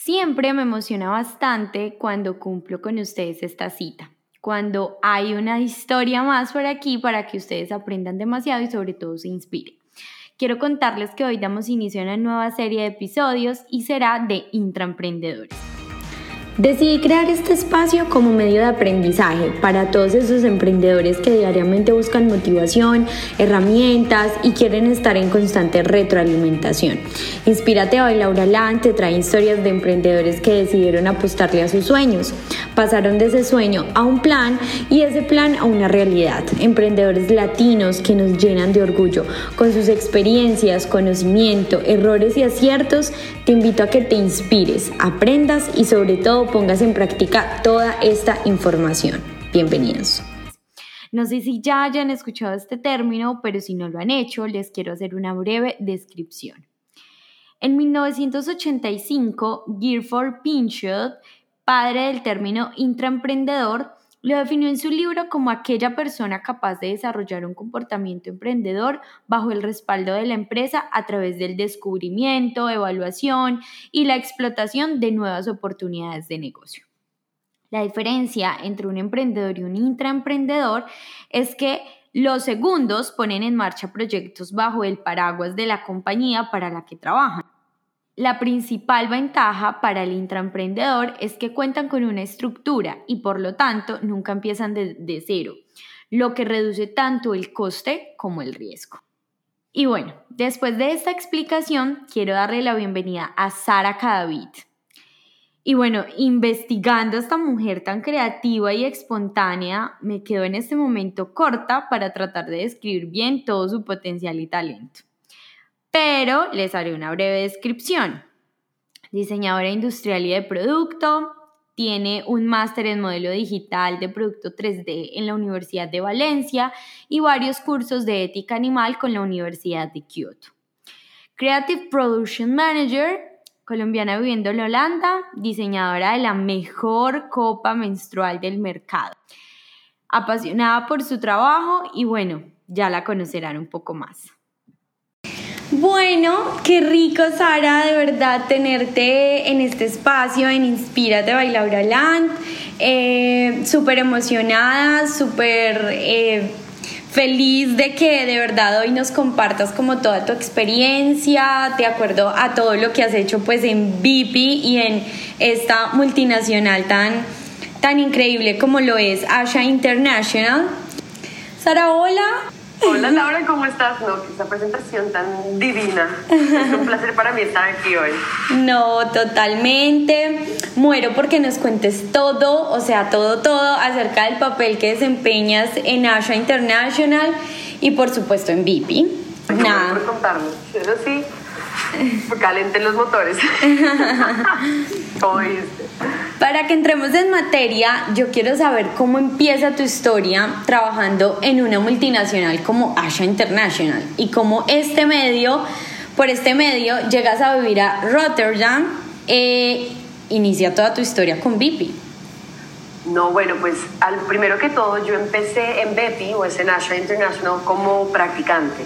Siempre me emociona bastante cuando cumplo con ustedes esta cita, cuando hay una historia más por aquí para que ustedes aprendan demasiado y sobre todo se inspiren. Quiero contarles que hoy damos inicio a una nueva serie de episodios y será de intraemprendedores. Decidí crear este espacio como medio de aprendizaje para todos esos emprendedores que diariamente buscan motivación, herramientas y quieren estar en constante retroalimentación. Inspírate hoy, Laura Lan te trae historias de emprendedores que decidieron apostarle a sus sueños. Pasaron de ese sueño a un plan y ese plan a una realidad. Emprendedores latinos que nos llenan de orgullo con sus experiencias, conocimiento, errores y aciertos. Te invito a que te inspires, aprendas y sobre todo pongas en práctica toda esta información. Bienvenidos. No sé si ya hayan escuchado este término, pero si no lo han hecho, les quiero hacer una breve descripción. En 1985, Gifford Pinchot, padre del término intraemprendedor, lo definió en su libro como aquella persona capaz de desarrollar un comportamiento emprendedor bajo el respaldo de la empresa a través del descubrimiento, evaluación y la explotación de nuevas oportunidades de negocio. La diferencia entre un emprendedor y un intraemprendedor es que los segundos ponen en marcha proyectos bajo el paraguas de la compañía para la que trabajan. La principal ventaja para el intraemprendedor es que cuentan con una estructura y por lo tanto nunca empiezan de, cero, lo que reduce tanto el coste como el riesgo. Y bueno, después de esta explicación, quiero darle la bienvenida a Sara Cadavid. Y bueno, investigando a esta mujer tan creativa y espontánea, me quedo en este momento corta para tratar de describir bien todo su potencial y talento pero les haré una breve descripción. Diseñadora industrial y de producto, tiene un máster en modelo digital de producto 3D en la Universidad de Valencia y varios cursos de ética animal con la Universidad de Kyoto. Creative Production Manager, colombiana viviendo en Holanda, diseñadora de la mejor copa menstrual del mercado. Apasionada por su trabajo y bueno, ya la conocerán un poco más. Bueno, qué rico, Sara, de verdad tenerte en este espacio, en Inspírate by Laura Land. Eh, súper emocionada, súper eh, feliz de que de verdad hoy nos compartas como toda tu experiencia, de acuerdo a todo lo que has hecho pues en VIP y en esta multinacional tan, tan increíble como lo es Asha International. Sara, hola. Hola Laura, ¿cómo estás? No, esa presentación tan divina. Es un placer para mí estar aquí hoy. No, totalmente. Muero porque nos cuentes todo, o sea, todo, todo acerca del papel que desempeñas en Asha International y por supuesto en VIP. Nada. Por contarnos. Eso sí, calenten los motores. ¿Cómo dijiste? Para que entremos en materia, yo quiero saber cómo empieza tu historia trabajando en una multinacional como Asha International y cómo este medio, por este medio, llegas a vivir a Rotterdam e inicia toda tu historia con Bipi. No, bueno, pues al primero que todo yo empecé en BEPI o es en Asha International como practicante.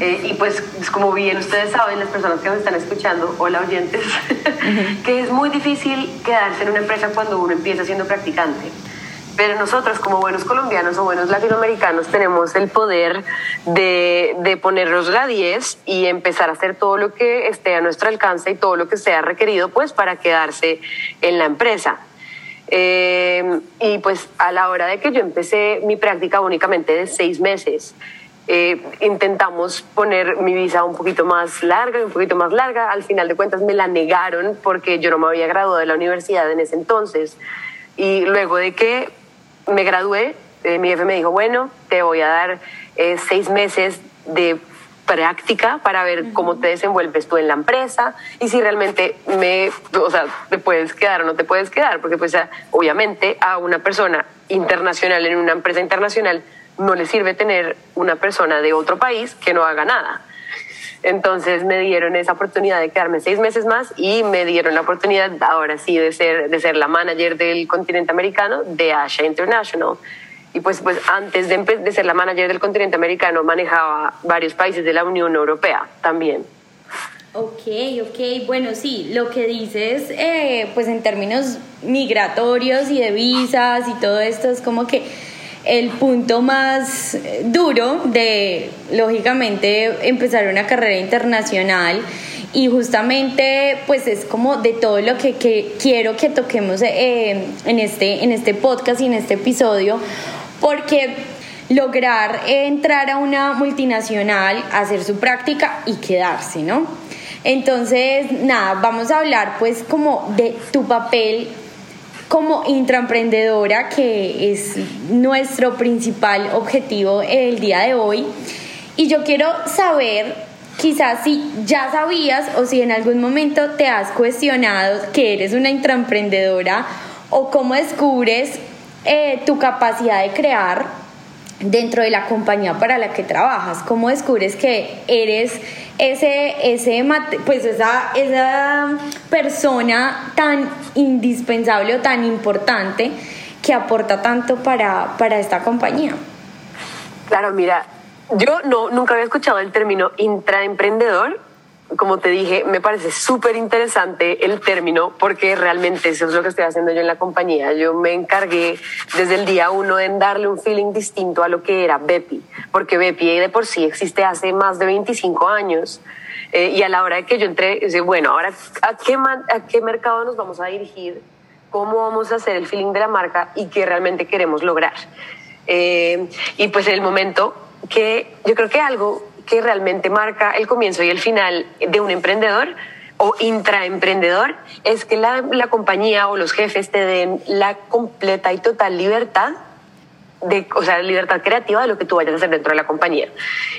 Eh, y pues como bien ustedes saben, las personas que nos están escuchando, hola oyentes, que es muy difícil quedarse en una empresa cuando uno empieza siendo practicante. Pero nosotros como buenos colombianos o buenos latinoamericanos tenemos el poder de, de ponernos la 10 y empezar a hacer todo lo que esté a nuestro alcance y todo lo que sea requerido pues para quedarse en la empresa. Eh, y pues a la hora de que yo empecé mi práctica únicamente de seis meses, eh, intentamos poner mi visa un poquito más larga y un poquito más larga. Al final de cuentas me la negaron porque yo no me había graduado de la universidad en ese entonces. Y luego de que me gradué, eh, mi jefe me dijo, bueno, te voy a dar seis meses de práctica para ver cómo te desenvuelves tú en la empresa y si realmente me, o sea, te puedes quedar o no te puedes quedar, porque pues obviamente a una persona internacional en una empresa internacional no le sirve tener una persona de otro país que no haga nada. Entonces me dieron esa oportunidad de quedarme seis meses más y me dieron la oportunidad ahora sí de ser, de ser la manager del continente americano de Asha International y pues, pues antes de, ser la manager del continente americano manejaba varios países de la Unión Europea también. Ok, ok, bueno, sí, lo que dices, eh, pues en términos migratorios y de visas y todo esto es como que el punto más duro de, lógicamente, empezar una carrera internacional y justamente pues es como de todo lo que, quiero que toquemos eh, en, este, en este podcast y en este episodio, porque lograr entrar a una multinacional, hacer su práctica y quedarse, ¿no? Entonces, nada, vamos a hablar pues como de tu papel como intraemprendedora, que es nuestro principal objetivo el día de hoy. Y yo quiero saber, quizás si ya sabías o si en algún momento te has cuestionado que eres una intraemprendedora o cómo descubres eh, tu capacidad de crear dentro de la compañía para la que trabajas, cómo descubres que eres ese, ese pues esa, esa persona tan indispensable o tan importante que aporta tanto para, para esta compañía. Claro, mira, yo no, nunca había escuchado el término intraemprendedor como te dije, me parece súper interesante el término porque realmente eso es lo que estoy haciendo yo en la compañía. Yo me encargué desde el día uno en darle un feeling distinto a lo que era Bepi, porque Bepi de por sí existe hace más de 25 años. Eh, y a la hora de que yo entré, bueno, ahora, ¿a qué, ¿a qué mercado nos vamos a dirigir? ¿Cómo vamos a hacer el feeling de la marca y qué realmente queremos lograr? Eh, y pues en el momento que yo creo que algo que realmente marca el comienzo y el final de un emprendedor o intraemprendedor es que la, la compañía o los jefes te den la completa y total libertad de, o sea, libertad creativa de lo que tú vayas a hacer dentro de la compañía.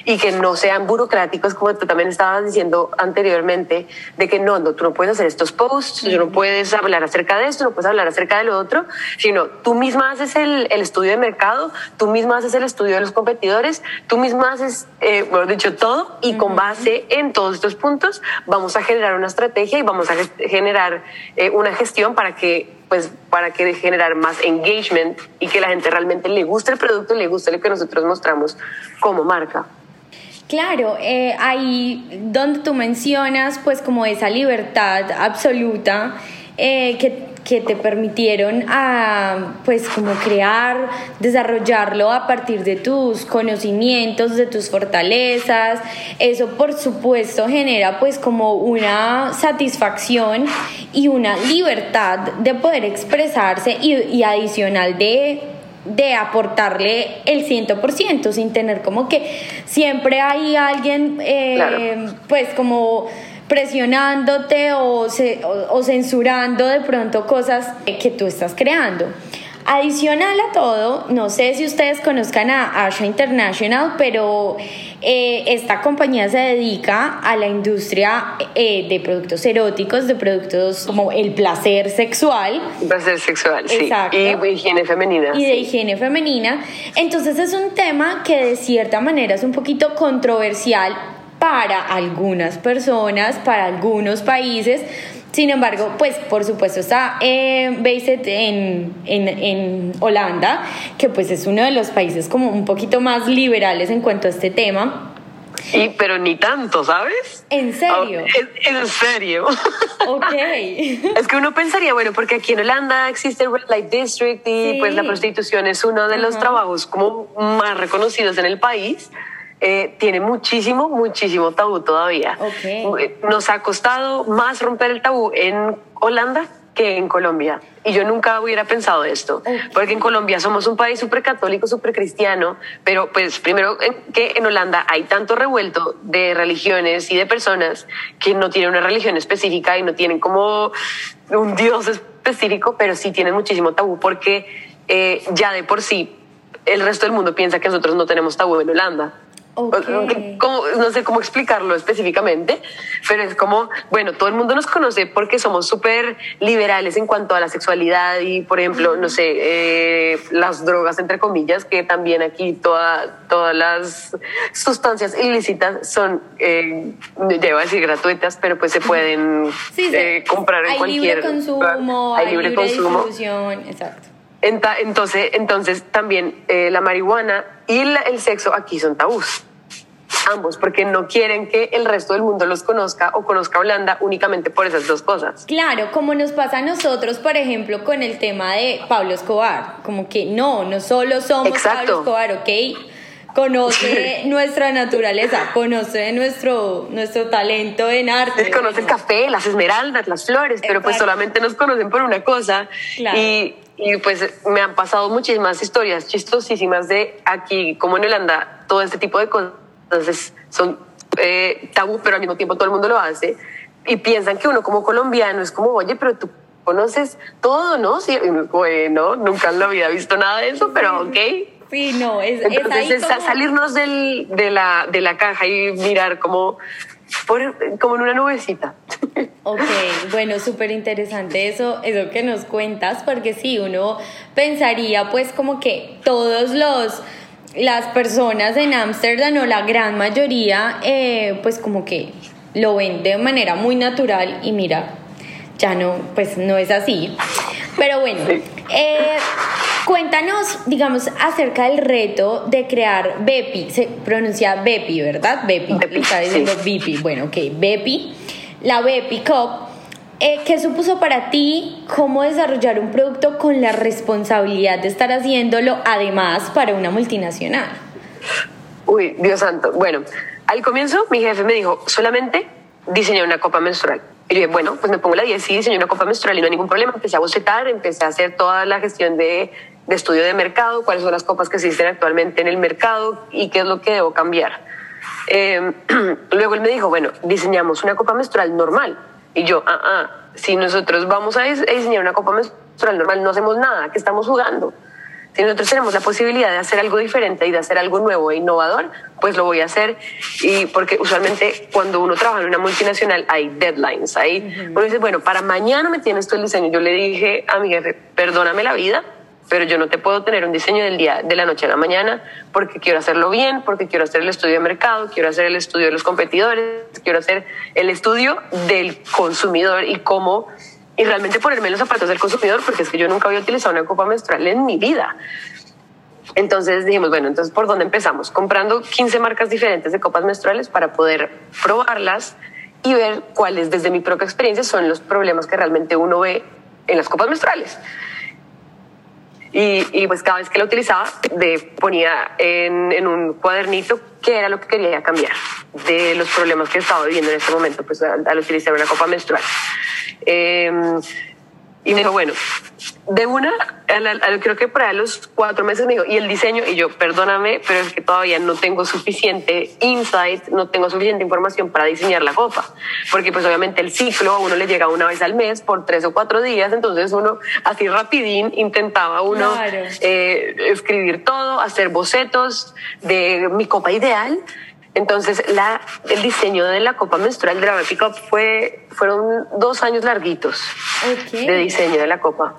Y que no sean burocráticos como tú también estabas diciendo anteriormente de que no, no tú no puedes hacer estos posts, tú no puedes hablar acerca de esto, no puedes hablar acerca de lo otro, sino tú misma haces el, el estudio de mercado, tú misma haces el estudio de los competidores, tú misma haces, eh, bueno, dicho todo y con base en todos estos puntos vamos a generar una estrategia y vamos a generar eh, una gestión para que pues para que generar más engagement y que la gente realmente le guste el producto y le guste lo que nosotros mostramos como marca. Claro, eh, ahí donde tú mencionas pues como esa libertad absoluta eh, que que te permitieron a, pues como crear, desarrollarlo a partir de tus conocimientos, de tus fortalezas. Eso por supuesto genera pues como una satisfacción y una libertad de poder expresarse y, adicional de de aportarle el 100% sin tener como que siempre hay alguien eh, pues como presionándote o, o, censurando de pronto cosas que tú estás creando. Adicional a todo, no sé si ustedes conozcan a Asha International, pero eh, esta compañía se dedica a la industria eh, de productos eróticos, de productos como el placer sexual. Placer sexual, sí. Y de higiene femenina. Y de higiene femenina. Entonces es un tema que de cierta manera es un poquito controversial para algunas personas, para algunos países. Sin embargo, pues por supuesto está eh, based en, en, en, Holanda, que pues es uno de los países como un poquito más liberales en cuanto a este tema. Y, pero ni tanto, ¿sabes? ¿En serio? Oh, en, serio. Ok. es que uno pensaría, bueno, porque aquí en Holanda existe el Red Light District y pues la prostitución es uno de los trabajos como más reconocidos en el país. Eh, tiene muchísimo, muchísimo tabú todavía. Eh, nos ha costado más romper el tabú en Holanda que en Colombia. Y yo nunca hubiera pensado esto, porque en Colombia somos un país súper católico, súper cristiano, pero pues primero que en Holanda hay tanto revuelto de religiones y de personas que no tienen una religión específica y no tienen como un Dios específico, pero sí tienen muchísimo tabú porque eh, ya de por sí el resto del mundo piensa que nosotros no tenemos tabú en Holanda no sé cómo explicarlo específicamente, pero es como, bueno, todo el mundo nos conoce porque somos súper liberales en cuanto a la sexualidad y, por ejemplo, no sé, eh, las drogas, entre comillas, que también aquí toda, todas las sustancias ilícitas son, eh, ya a decir gratuitas, pero pues se pueden eh, comprar en cualquier... Libre consumo, hay, libre, consumo. exacto. Entonces, entonces también eh, la marihuana y el sexo aquí son tabús. ambos, porque no quieren que el resto del mundo los conozca o conozca Holanda únicamente por esas dos cosas. Claro, como nos pasa a nosotros, por ejemplo, con el tema de Pablo Escobar, como que no, no solo somos Pablo Escobar, ¿ok? conoce nuestra naturaleza, conoce nuestro, nuestro talento en arte. Conoce el café, las esmeraldas, las flores, pero pues solamente nos conocen por una cosa. Y, y, pues me han pasado muchísimas historias chistosísimas de aquí, como en Holanda, todo este tipo de cosas son eh, tabú, pero al mismo tiempo todo el mundo lo hace. Y piensan que uno como colombiano es como, oye, pero tú conoces todo, ¿no? Sí, bueno, nunca en la vida he visto nada de eso, pero ok. Sí, no, es, Entonces, salirnos del, de, la, de la caja y mirar como, como en una nubecita. Ok, bueno, súper interesante eso, eso que nos cuentas, porque sí, uno pensaría pues como que todos los las personas en Ámsterdam o la gran mayoría eh, pues como que lo ven de manera muy natural y mira, ya no, pues no es así. Pero bueno, eh, cuéntanos, digamos, acerca del reto de crear Bepi. Se pronuncia Bepi, ¿verdad? Bepi. Bepi está diciendo Bepi. Bueno, ok, Bepi. La Bepi Cup. Eh, ¿Qué supuso para ti cómo desarrollar un producto con la responsabilidad de estar haciéndolo además para una multinacional? Uy, Dios santo. Bueno, al comienzo mi jefe me dijo, solamente diseñé una copa menstrual. Y yo dije, bueno, pues me pongo la 10 y diseñé una copa menstrual y no hay ningún problema. Empecé a bocetar, empecé a hacer toda la gestión de, de estudio de mercado, cuáles son las copas que existen actualmente en el mercado y qué es lo que debo cambiar. Eh, luego él me dijo, bueno, diseñamos una copa menstrual normal. Y yo, ah, ah, si nosotros vamos a diseñar una copa menstrual normal, no hacemos nada, que estamos jugando. Si nosotros tenemos la posibilidad de hacer algo diferente y de hacer algo nuevo e innovador, pues lo voy a hacer. Y porque usualmente cuando uno trabaja en una multinacional hay deadlines. Ahí uno dice, bueno, para mañana me tienes todo el diseño. Yo le dije a mi jefe, perdóname la vida, pero yo no te puedo tener un diseño del día de la noche a la mañana porque quiero hacerlo bien, porque quiero hacer el estudio de mercado, quiero hacer el estudio de los competidores, quiero hacer el estudio del consumidor y cómo y realmente ponerme los zapatos del consumidor porque es que yo nunca había utilizado una copa menstrual en mi vida. Entonces dijimos, bueno, entonces ¿por dónde empezamos? Comprando 15 marcas diferentes de copas menstruales para poder probarlas y ver cuáles desde mi propia experiencia son los problemas que realmente uno ve en las copas menstruales. Y, y, pues cada vez que la utilizaba, de, ponía en, en, un cuadernito qué era lo que quería cambiar de los problemas que estaba viviendo en este momento, pues al, al utilizar una copa menstrual. Eh, y me dijo, bueno, de una, creo que para los cuatro meses me dijo, y el diseño, y yo, perdóname, pero es que todavía no tengo suficiente insight, no tengo suficiente información para diseñar la copa, porque pues obviamente el ciclo a uno le llega una vez al mes por tres o cuatro días, entonces uno así rapidín intentaba uno eh, escribir todo, hacer bocetos de mi copa ideal, entonces, la, el diseño de la copa menstrual de la Pickup fue, fueron dos años larguitos de diseño de la copa.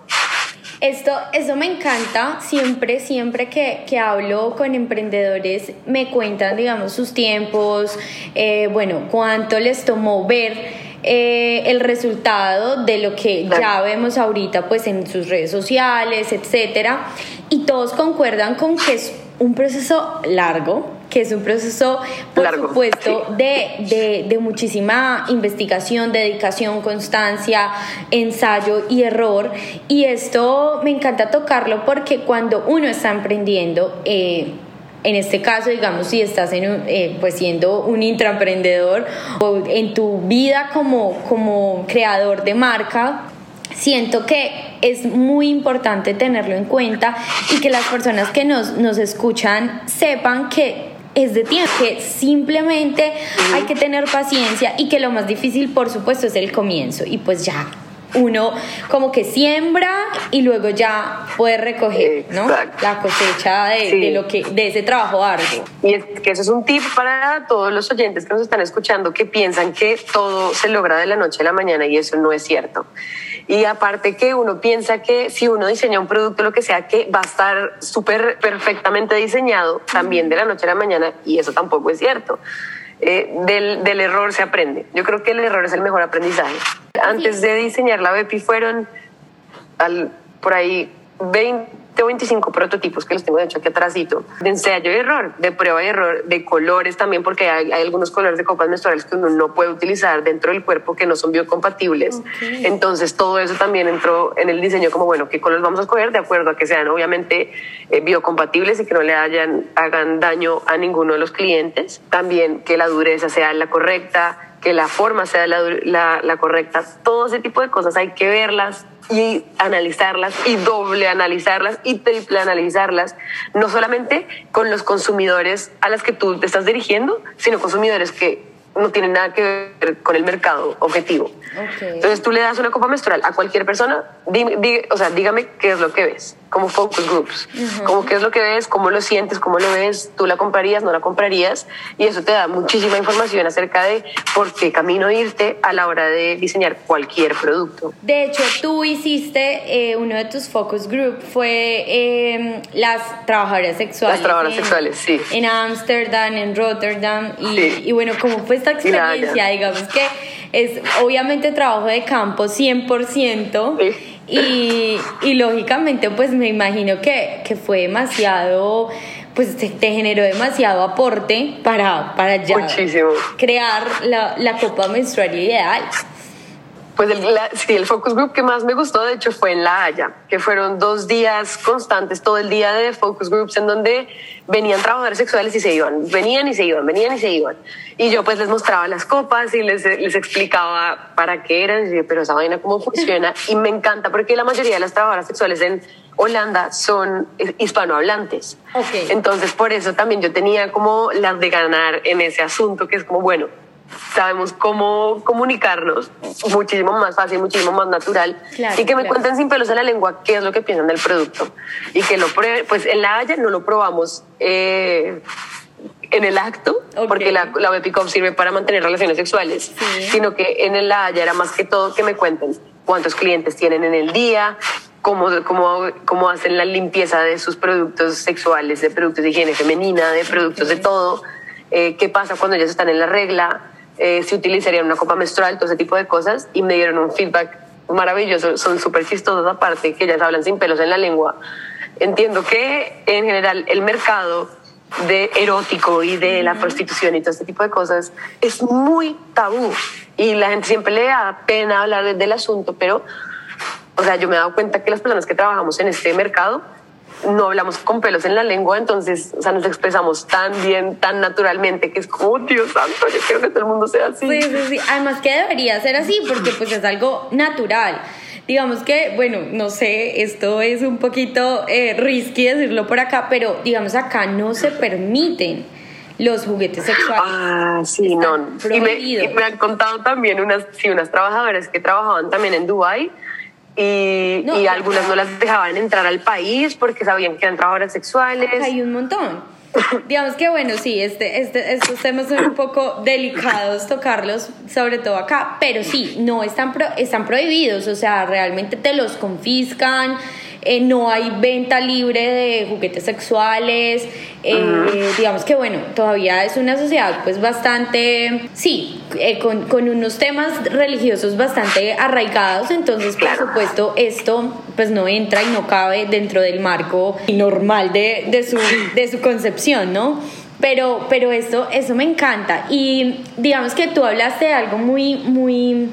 Esto, eso me encanta. Siempre, siempre que, que, hablo con emprendedores, me cuentan, digamos, sus tiempos, eh, bueno, cuánto les tomó ver eh, el resultado de lo que ya vemos ahorita, pues en sus redes sociales, etcétera. Y todos concuerdan con que es un proceso largo, que es un proceso, por supuesto, de, de, muchísima investigación, dedicación, constancia, ensayo y error. Y esto me encanta tocarlo porque cuando uno está emprendiendo, eh, en este caso, digamos, si estás en eh, pues siendo un intraemprendedor o en tu vida como, como creador de marca, siento que es muy importante tenerlo en cuenta y que las personas que nos, nos escuchan sepan que es de tiempo, que simplemente hay que tener paciencia y que lo más difícil, por supuesto, es el comienzo. Y pues ya uno como que siembra y luego ya puede recoger ¿no? la cosecha de, lo que de ese trabajo arduo. Y es que eso es un tip para todos los oyentes que nos están escuchando que piensan que todo se logra de la noche a la mañana y eso no es cierto. Y aparte que uno piensa que si uno diseña un producto, lo que sea, que va a estar súper perfectamente diseñado también de la noche a la mañana y eso tampoco es cierto. Eh, del, del, error se aprende. Yo creo que el error es el mejor aprendizaje. Antes de diseñar la BEPI fueron al, por ahí 20 20 o 25 prototipos que los tengo de hecho aquí atrásito, de ensayo y error, de prueba y error, de colores también, porque hay, algunos colores de copas menstruales que uno no puede utilizar dentro del cuerpo que no son biocompatibles. Entonces todo eso también entró en el diseño como, bueno, ¿qué colores vamos a escoger? De acuerdo a que sean obviamente eh, biocompatibles y que no le hayan, hagan daño a ninguno de los clientes. También que la dureza sea la correcta, que la forma sea la, la, correcta. Todo ese tipo de cosas hay que verlas y analizarlas y doble analizarlas y triple analizarlas, no solamente con los consumidores a los que tú te estás dirigiendo, sino consumidores que no tienen nada que ver con el mercado objetivo. Entonces tú le das una copa menstrual a cualquier persona, o sea, dígame qué es lo que ves como focus groups, como qué es lo que ves, cómo lo sientes, cómo lo ves, tú la comprarías, no la comprarías, y eso te da muchísima información acerca de por qué camino irte a la hora de diseñar cualquier producto. De hecho, tú hiciste, eh, uno de tus focus group fue em, las trabajadoras sexuales. Las trabajadoras sexuales, sí. En Ámsterdam, en Rotterdam, y, y, bueno, ¿cómo fue esta experiencia? Digamos que es obviamente trabajo de campo 100%. Sí y, y lógicamente, pues me imagino que, que fue demasiado pues te, generó demasiado aporte para, para ya crear la, la copa menstrual ideal. Pues el, sí, el focus group que más me gustó, de hecho, fue en La Haya, que fueron dos días constantes, todo el día de focus groups, en donde venían trabajadores sexuales y se iban, venían y se iban, venían y se iban. Y yo pues les mostraba las copas y les, les explicaba para qué eran, pero esa vaina cómo funciona. Y me encanta porque la mayoría de las trabajadoras sexuales en Holanda son hispanohablantes. Okay. Entonces, por eso también yo tenía como las de ganar en ese asunto, que es como, bueno, sabemos cómo comunicarnos muchísimo más fácil, muchísimo más natural. Y que me cuenten sin pelos en la lengua qué es lo que piensan del producto. Y que lo prueben, pues en la Haya no lo probamos eh, en el acto, porque la, la sirve para mantener relaciones sexuales, sino que en la Haya era más que todo que me cuenten cuántos clientes tienen en el día, Cómo, cómo, cómo hacen la limpieza de sus productos sexuales, de productos de higiene femenina, de productos de todo, eh, qué pasa cuando ellas están en la regla, eh, si utilizarían una copa menstrual, todo ese tipo de cosas, y me dieron un feedback maravilloso, son súper chistosos aparte, que ellas hablan sin pelos en la lengua. Entiendo que en general el mercado de erótico y de la prostitución y todo este tipo de cosas es muy tabú y la gente siempre le da pena hablar del asunto, pero, o sea, yo me he dado cuenta que las personas que trabajamos en este mercado no hablamos con pelos en la lengua, entonces, o sea, nos expresamos tan bien, tan naturalmente, que es como, Dios santo, yo quiero que todo el mundo sea así. Sí, sí, sí. Además que debería ser así, porque pues es algo natural. Digamos que, bueno, no sé, esto es un poquito eh, risky decirlo por acá, pero digamos acá no se permiten los juguetes sexuales. Ah, sí, no. Y me, y me, han contado también unas, sí, unas trabajadoras que trabajaban también en Dubai y, y algunas no las dejaban entrar al país porque sabían que eran trabajadoras sexuales. Hay un montón. Digamos que bueno, sí, este, este, estos temas son un poco delicados tocarlos, sobre todo acá, pero sí, no están, están prohibidos, o sea, realmente te los confiscan, eh, no hay venta libre de juguetes sexuales, eh, digamos que bueno, todavía es una sociedad pues bastante, sí, eh, con, con, unos temas religiosos bastante arraigados, entonces por supuesto esto pues no entra y no cabe dentro del marco normal de, de, su, de su concepción, ¿no? Pero, pero esto, eso me encanta. Y digamos que tú hablaste de algo muy, muy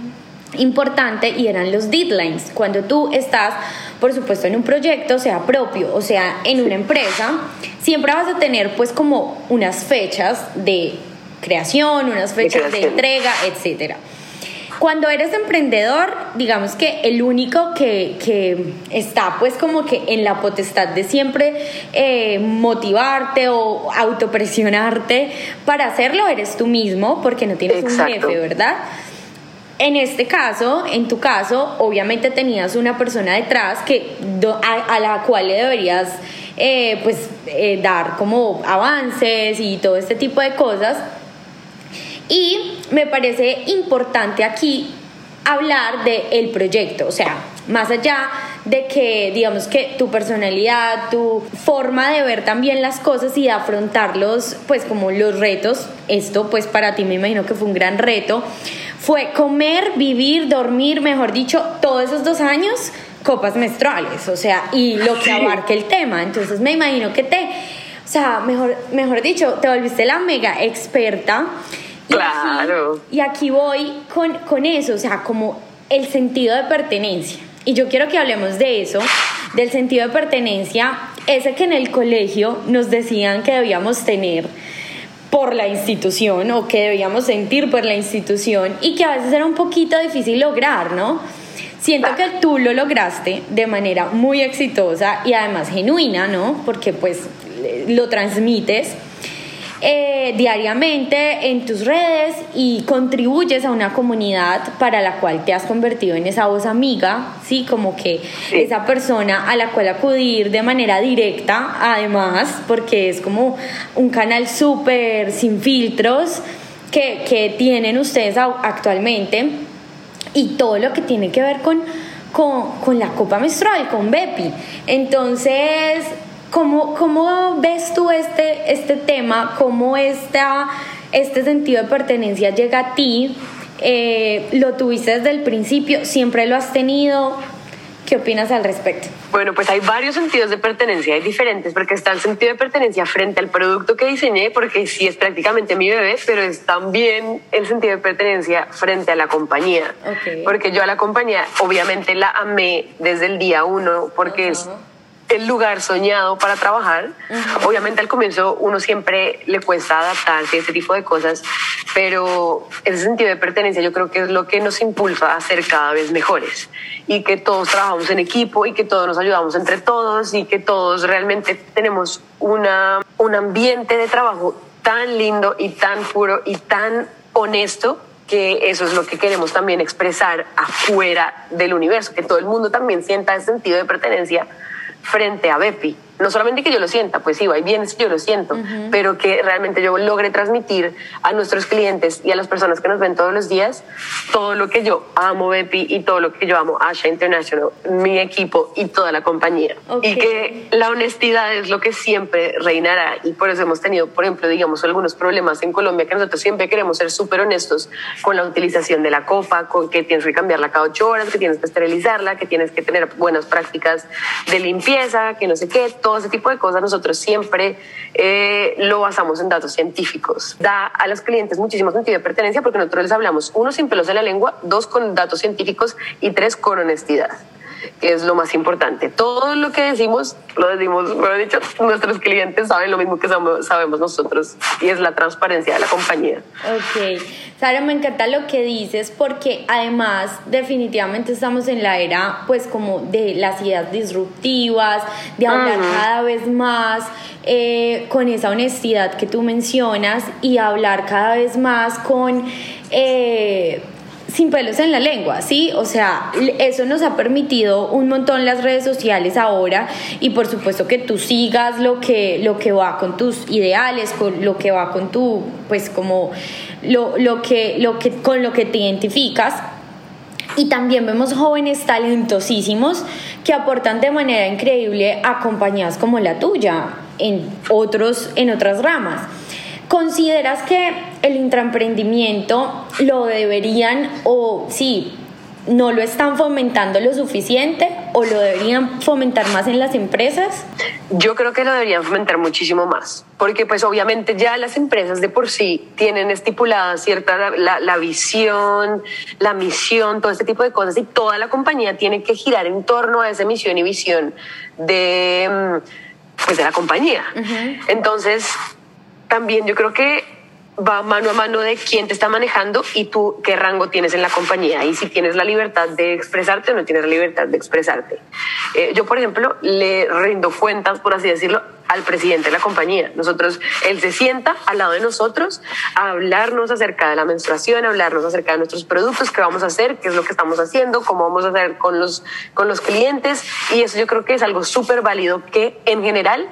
importante y eran los deadlines. Cuando tú estás, por supuesto, en un proyecto, sea propio o sea en una empresa, siempre vas a tener pues como unas fechas de creación, unas fechas de, entrega, etcétera. Cuando eres emprendedor, digamos que el único que, que, está pues como que en la potestad de siempre eh, motivarte o autopresionarte para hacerlo eres tú mismo porque no tienes un jefe, ¿verdad? En este caso, en tu caso, obviamente tenías una persona detrás que, a, la cual le deberías eh, pues, eh, dar como avances y todo este tipo de cosas. Y me parece importante aquí hablar del el proyecto, o sea, más allá de que digamos que tu personalidad, tu forma de ver también las cosas y de afrontarlos, pues como los retos, esto pues para ti me imagino que fue un gran reto, fue comer, vivir, dormir, mejor dicho, todos esos dos años copas menstruales, o sea, y lo que abarque el tema. Entonces me imagino que te, o sea, mejor, mejor dicho, te volviste la mega experta. claro. y aquí voy con, con eso, o sea, como el sentido de pertenencia. Y yo quiero que hablemos de eso, del sentido de pertenencia, ese que en el colegio nos decían que debíamos tener por la institución o que debíamos sentir por la institución y que a veces era un poquito difícil lograr, ¿no? Siento que tú lo lograste de manera muy exitosa y además genuina, ¿no? Porque pues lo transmites eh, diariamente en tus redes y contribuyes a una comunidad para la cual te has convertido en esa voz amiga, ¿sí? Como que esa persona a la cual acudir de manera directa, además, porque es como un canal súper sin filtros que, que tienen ustedes actualmente y todo lo que tiene que ver con, con, con la copa menstrual, con Bepi. Entonces, ¿cómo, ¿cómo, ves tú este, este tema? ¿Cómo esta, este sentido de pertenencia llega a ti? Eh, ¿Lo tuviste desde el principio? ¿Siempre lo has tenido? ¿Qué opinas al respecto? Bueno, pues hay varios sentidos de pertenencia, hay diferentes, porque está el sentido de pertenencia frente al producto que diseñé, porque sí es prácticamente mi bebé, pero es también el sentido de pertenencia frente a la compañía. Porque yo a la compañía obviamente la amé desde el día uno, porque es el lugar soñado para trabajar. Obviamente al comienzo uno siempre le cuesta adaptarse a ese tipo de cosas, pero ese sentido de pertenencia yo creo que es lo que nos impulsa a ser cada vez mejores y que todos trabajamos en equipo y que todos nos ayudamos entre todos y que todos realmente tenemos una, un ambiente de trabajo tan lindo y tan puro y tan honesto que eso es lo que queremos también expresar afuera del universo, que todo el mundo también sienta ese sentido de pertenencia frente a Bepi. No solamente que yo lo sienta, pues sí, hay bienes que yo lo siento, pero que realmente yo logre transmitir a nuestros clientes y a las personas que nos ven todos los días todo lo que yo amo Bepi y todo lo que yo amo Asha International, mi equipo y toda la compañía. Y que la honestidad es lo que siempre reinará y por eso hemos tenido, por ejemplo, digamos, algunos problemas en Colombia que nosotros siempre queremos ser súper honestos con la utilización de la copa, con que tienes que cambiarla cada ocho horas, que tienes que esterilizarla, que tienes que tener buenas prácticas de limpieza, que no sé qué, todo ese tipo de cosas nosotros siempre eh, lo basamos en datos científicos. Da a los clientes muchísimo sentido de pertenencia porque nosotros les hablamos, uno, sin pelos en la lengua, dos, con datos científicos y tres, con honestidad que es lo más importante. Todo lo que decimos, lo decimos, lo he dicho, nuestros clientes saben lo mismo que sabemos nosotros y es la transparencia de la compañía. Ok, Sara, me encanta lo que dices porque además definitivamente estamos en la era pues como de las ideas disruptivas, de hablar cada vez más eh, con esa honestidad que tú mencionas y hablar cada vez más con... Eh, sin pelos en la lengua, ¿sí? O sea, eso nos ha permitido un montón las redes sociales ahora y por supuesto que tú sigas lo que, lo que va con tus ideales, con lo que va con tu, pues como lo, lo que, lo que, con lo que te identificas. Y también vemos jóvenes talentosísimos que aportan de manera increíble a compañías como la tuya en, otros, en otras ramas. ¿Consideras que el intraemprendimiento lo deberían o sí, no lo están fomentando lo suficiente o lo deberían fomentar más en las empresas? Yo creo que lo deberían fomentar muchísimo más, porque pues obviamente ya las empresas de por sí tienen estipulada cierta la, la visión, la misión, todo este tipo de cosas y toda la compañía tiene que girar en torno a esa misión y visión de, mm, pues, de la compañía. Entonces, también yo creo que va mano a mano de quién te está manejando y tú qué rango tienes en la compañía y si tienes la libertad de expresarte o no tienes la libertad de expresarte. Eh, yo, por ejemplo, le rindo cuentas, por así decirlo, al presidente de la compañía. Nosotros, él se sienta al lado de nosotros a hablarnos acerca de la menstruación, a hablarnos acerca de nuestros productos, qué vamos a hacer, qué es lo que estamos haciendo, cómo vamos a hacer con los, con los clientes. Y eso yo creo que es algo súper válido que en general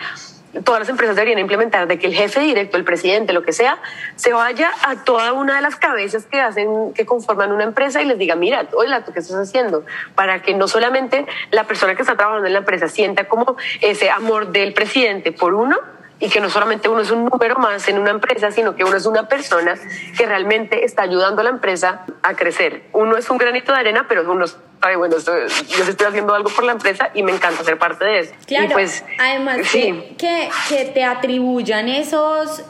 todas las empresas deberían implementar de que el jefe directo, el presidente, lo que sea, se vaya a toda una de las cabezas que hacen, que conforman una empresa y les diga, mira, oye, ¿tú qué estás haciendo? Para que no solamente la persona que está trabajando en la empresa sienta como ese amor del presidente por uno, y que no solamente uno es un número más en una empresa, sino que uno es una persona que realmente está ayudando a la empresa a crecer. Uno es un granito de arena, pero uno sabe, bueno, yo estoy haciendo algo por la empresa y me encanta ser parte de eso. Claro, pues, además que, que te atribuyan esos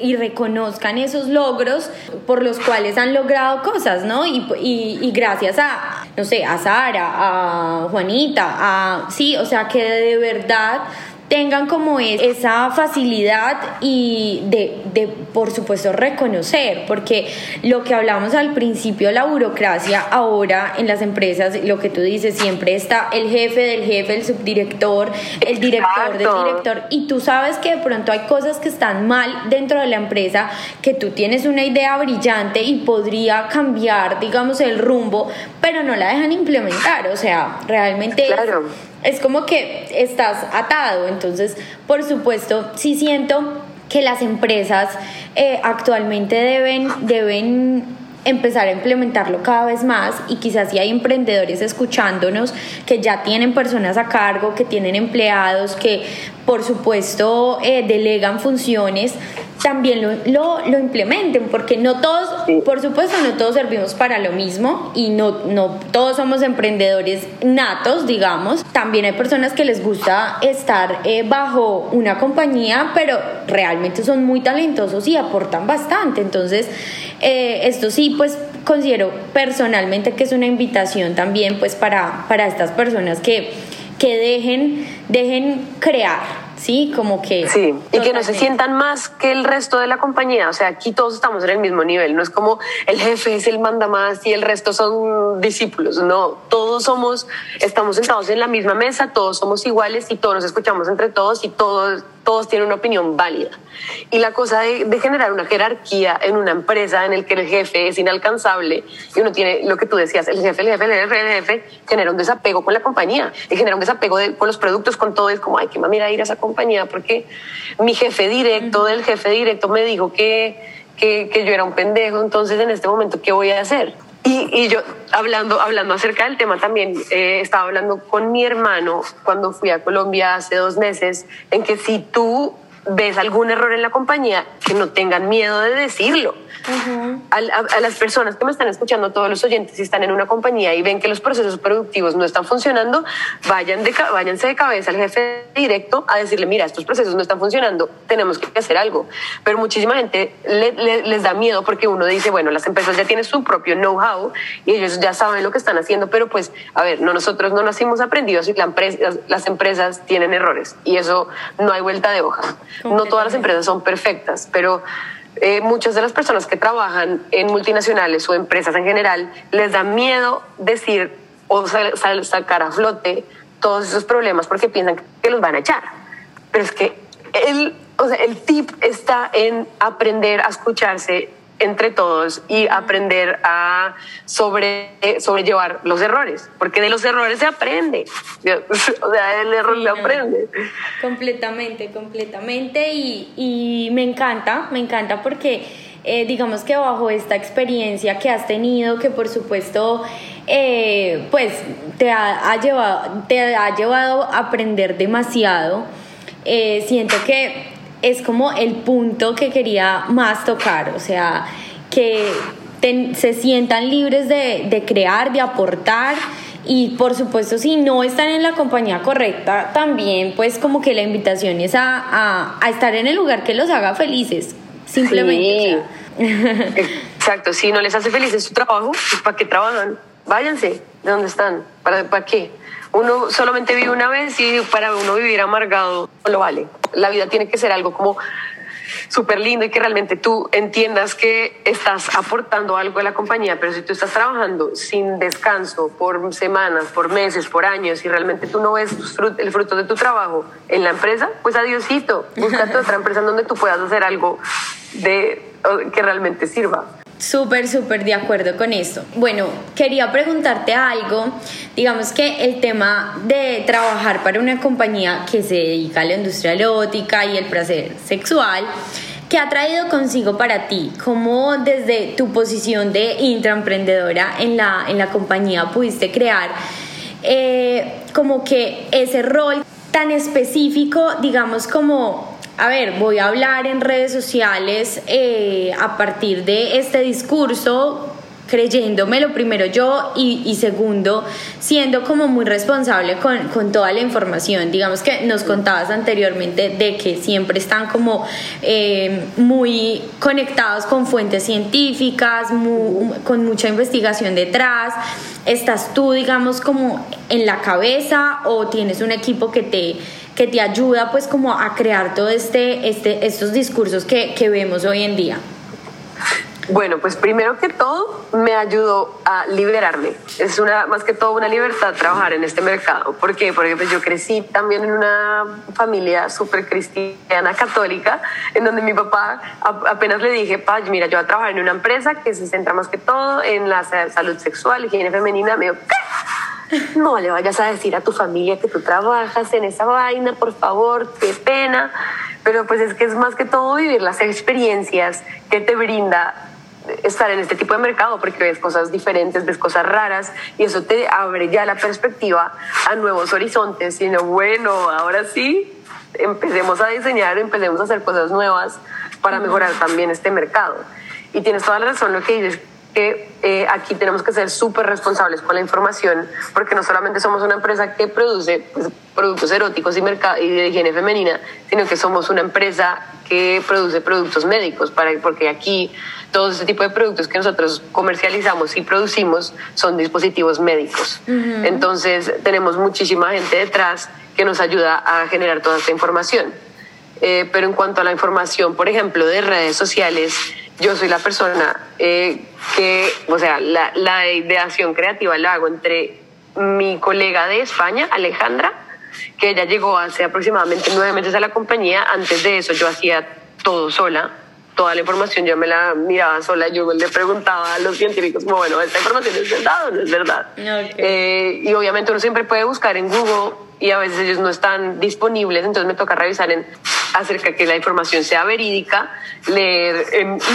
y reconozcan esos logros por los cuales han logrado cosas, ¿no? Y, y, y, gracias a, no sé, a Sara, a Juanita, a, sí, o sea, que de verdad tengan como esa facilidad y de, de, por supuesto, reconocer, porque lo que hablamos al principio, la burocracia, ahora en las empresas, lo que tú dices, siempre está el jefe del jefe, el subdirector, el director del director, y tú sabes que de pronto hay cosas que están mal dentro de la empresa, que tú tienes una idea brillante y podría cambiar, digamos, el rumbo, pero no la dejan implementar, o sea, realmente... Claro. es como que estás atado. Entonces, por supuesto, sí siento que las empresas eh, actualmente deben, deben empezar a implementarlo cada vez más y quizás si hay emprendedores escuchándonos que ya tienen personas a cargo, que tienen empleados, que por supuesto eh, delegan funciones, también lo, lo, lo, implementen, porque no todos, por supuesto, no todos servimos para lo mismo y no, no todos somos emprendedores natos, digamos. También hay personas que les gusta estar eh, bajo una compañía, pero realmente son muy talentosos y aportan bastante. Entonces, eh, esto sí, pues considero personalmente que es una invitación también, pues para, para estas personas que, que dejen, dejen crear ¿sí? Como que... Sí, y que no se sientan más que el resto de la compañía, o sea, aquí todos estamos en el mismo nivel, no es como el jefe es el manda más y el resto son discípulos, no, todos somos, estamos sentados en la misma mesa, todos somos iguales y todos nos escuchamos entre todos y todos todos tienen una opinión válida. Y la cosa de, generar una jerarquía en una empresa en el que el jefe es inalcanzable y uno tiene lo que tú decías, el jefe, el jefe, el jefe, el jefe, genera un desapego con la compañía y genera un desapego con los productos, con todo. Es como, ay, qué mamira ir a esa compañía porque mi jefe directo del jefe directo me dijo que, que, que yo era un pendejo, entonces en este momento, ¿qué voy a hacer? Y, y, yo, hablando, hablando acerca del tema también, eh, estaba hablando con mi hermano cuando fui a Colombia hace dos meses, en que si tú ves algún error en la compañía, que no tengan miedo de decirlo a, las personas que me están escuchando, todos los oyentes, si están en una compañía y ven que los procesos productivos no están funcionando, vayan de, váyanse de cabeza al jefe directo a decirle, mira, estos procesos no están funcionando, tenemos que hacer algo. Pero muchísima gente les da miedo porque uno dice, bueno, las empresas ya tienen su propio know-how y ellos ya saben lo que están haciendo, pero pues, a ver, no, nosotros no nacimos aprendidos y la empresa, las empresas tienen errores y eso no hay vuelta de hoja. No todas las empresas son perfectas, pero eh, muchas de las personas que trabajan en multinacionales o empresas en general les da miedo decir o sacar a flote todos esos problemas porque piensan que los van a echar. Pero es que el, o sea, el tip está en aprender a escucharse entre todos y aprender a sobre, sobrellevar los errores, porque de los errores se aprende, o sea, el error se aprende. Completamente, completamente, y, y, me encanta, me encanta porque eh, digamos que bajo esta experiencia que has tenido, que por supuesto... Eh, pues te ha, llevado, te ha llevado a aprender demasiado. Eh, siento que es como el punto que quería más tocar, o sea, que se sientan libres de, crear, de aportar y por supuesto si no están en la compañía correcta, también pues como que la invitación es a, estar en el lugar que los haga felices, simplemente. Exacto, si no les hace felices su trabajo, pues ¿para qué trabajan? Váyanse, ¿de dónde están? ¿Para, para qué? Uno solamente vive una vez y para uno vivir amargado no lo vale. La vida tiene que ser algo como súper lindo y que realmente tú entiendas que estás aportando algo a la compañía, pero si tú estás trabajando sin descanso por semanas, por meses, por años y realmente tú no ves el fruto de tu trabajo en la empresa, pues adiosito, búscate otra empresa en donde tú puedas hacer algo de, que realmente sirva. Súper, súper de acuerdo con eso. Bueno, quería preguntarte algo. Digamos que el tema de trabajar para una compañía que se dedica a la industria erótica y el placer sexual, ¿qué ha traído consigo para ti? ¿Cómo desde tu posición de intraemprendedora en la, en la compañía pudiste crear eh, como que ese rol tan específico, digamos como a ver, voy a hablar en redes sociales eh, a partir de este discurso creyéndomelo primero yo y, segundo siendo como muy responsable con, toda la información. Digamos que nos contabas anteriormente de que siempre están como eh, muy conectados con fuentes científicas con mucha investigación detrás. Estás tú digamos como en la cabeza o tienes un equipo que te que te ayuda pues como a crear todo este, este estos discursos que, que vemos hoy en día? Bueno, pues primero que todo me ayudó a liberarme. Es una, más que todo una libertad trabajar en este mercado. ¿Por? Porque pues yo crecí también en una familia súper cristiana católica, en donde mi papá apenas le dije, pa, mira, yo voy a trabajar en una empresa que se centra más que todo en la salud sexual, higiene femenina. Me dijo, ¿qué? No le vayas a decir a tu familia que tú trabajas en esa vaina, por favor, qué pena. Pero pues es que es más que todo vivir las experiencias que te brinda estar en este tipo de mercado porque ves cosas diferentes, ves cosas raras y eso te abre ya la perspectiva a nuevos horizontes. Y no, bueno, ahora sí, empecemos a diseñar, empecemos a hacer cosas nuevas para mejorar también este mercado. Y tienes toda la razón lo que dices que eh, aquí tenemos que ser súper responsables con la información, porque no solamente somos una empresa que produce pues, productos eróticos y, y de higiene femenina, sino que somos una empresa que produce productos médicos, para, porque aquí todo este tipo de productos que nosotros comercializamos y producimos son dispositivos médicos. Entonces tenemos muchísima gente detrás que nos ayuda a generar toda esta información. Eh, pero en cuanto a la información, por ejemplo, de redes sociales, yo soy la persona eh, que, o sea, la, la, ideación creativa la hago entre mi colega de España, Alejandra, que ella llegó hace aproximadamente nueve meses a la compañía. Antes de eso yo hacía todo sola, toda la información yo me la miraba sola, yo le preguntaba a los científicos bueno, ¿esta información es verdad o no es verdad? Eh, y obviamente uno siempre puede buscar en Google y a veces ellos no están disponibles, entonces me toca revisar en acerca que la información sea verídica, leer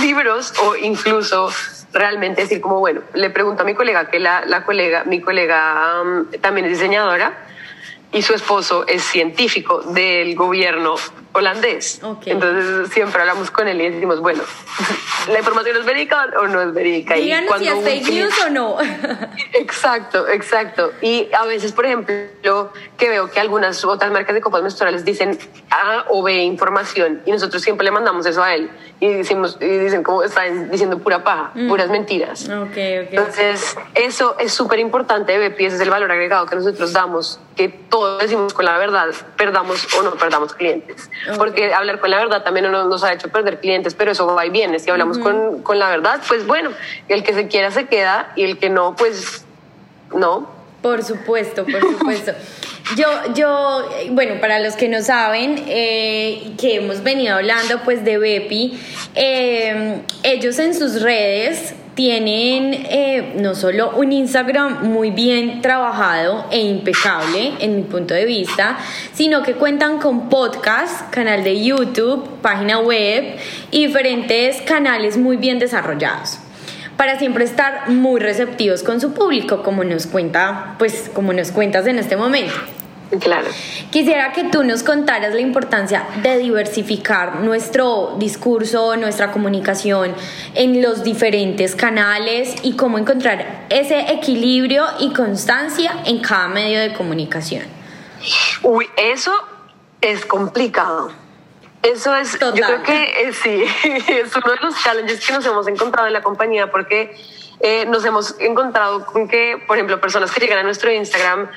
libros o incluso realmente decir como, bueno, le pregunto a mi colega, que la, la colega, mi colega um, también es diseñadora y su esposo es científico del gobierno holandés. Entonces siempre hablamos con él y decimos, bueno, ¿la información es verídica o no es verídica? Díganos si es fake news o no. Exacto, exacto. Y a veces, por ejemplo, que veo que algunas otras marcas de copas menstruales dicen A o B información y nosotros siempre le mandamos eso a él y, decimos, y dicen como están diciendo pura paja, mm. puras mentiras. Entonces, eso es súper importante, Bepi, ese es el valor agregado que nosotros damos, que todos decimos con la verdad, perdamos o no perdamos clientes. Porque hablar con la verdad también nos ha hecho perder clientes, pero eso va y viene. Si hablamos con, con la verdad, pues bueno, el que se quiera se queda y el que no, pues no. Por supuesto, por supuesto. Yo, yo, bueno, para los que no saben, eh, que hemos venido hablando pues de Bepi, eh, ellos en sus redes tienen eh, no solo un Instagram muy bien trabajado e impecable en mi punto de vista, sino que cuentan con podcast, canal de YouTube, página web y diferentes canales muy bien desarrollados para siempre estar muy receptivos con su público, como nos cuenta, pues como nos cuentas en este momento. Claro. Quisiera que tú nos contaras la importancia de diversificar nuestro discurso, nuestra comunicación en los diferentes canales y cómo encontrar ese equilibrio y constancia en cada medio de comunicación. Uy, eso es complicado. Eso es, yo creo que eh, sí, es uno de los challenges que nos hemos encontrado en la compañía porque eh, nos hemos encontrado con que, por ejemplo, personas que llegan a nuestro Instagram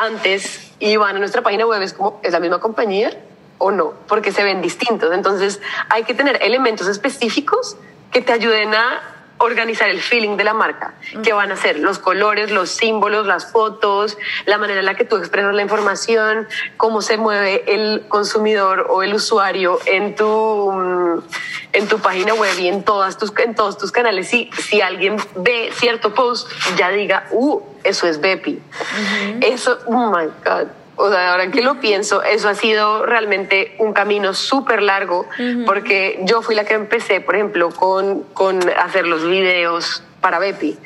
antes y van a nuestra página web, es como, ¿es la misma compañía o no? Porque se ven distintos. Entonces hay que tener elementos específicos que te ayuden a organizar el feeling de la marca, que van a ser los colores, los símbolos, las fotos, la manera en la que tú expresas la información, cómo se mueve el consumidor o el usuario en tu, mm, en tu página web y en, todas tus, en todos tus canales. Si, si alguien ve cierto post, ya diga, uh, eso es Bepi. Eso, oh my God o sea, ahora que lo pienso, eso ha sido realmente un camino súper largo, porque yo fui la que empecé, por ejemplo, con, con hacer los videos para Bepi.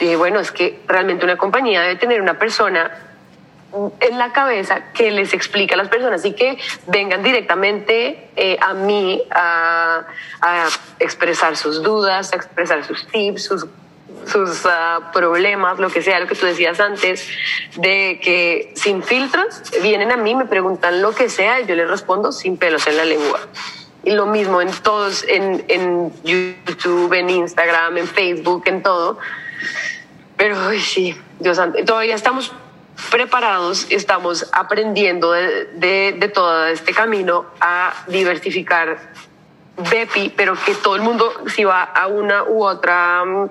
Dije, bueno, es que realmente una compañía debe tener una persona en la cabeza que les explica a las personas y que vengan directamente eh, a mí a, expresar sus dudas, a expresar sus tips, sus sus ah, problemas, lo que sea, lo que tú decías antes, de que sin filtros vienen a mí, me preguntan lo que sea y yo les respondo sin pelos en la lengua. Y lo mismo en todos, en, en YouTube, en Instagram, en Facebook, en todo. Pero sí, Dios todavía estamos preparados, estamos aprendiendo de, de, todo este camino a diversificar Bepi, pero que todo el mundo, si va a una u otra mm,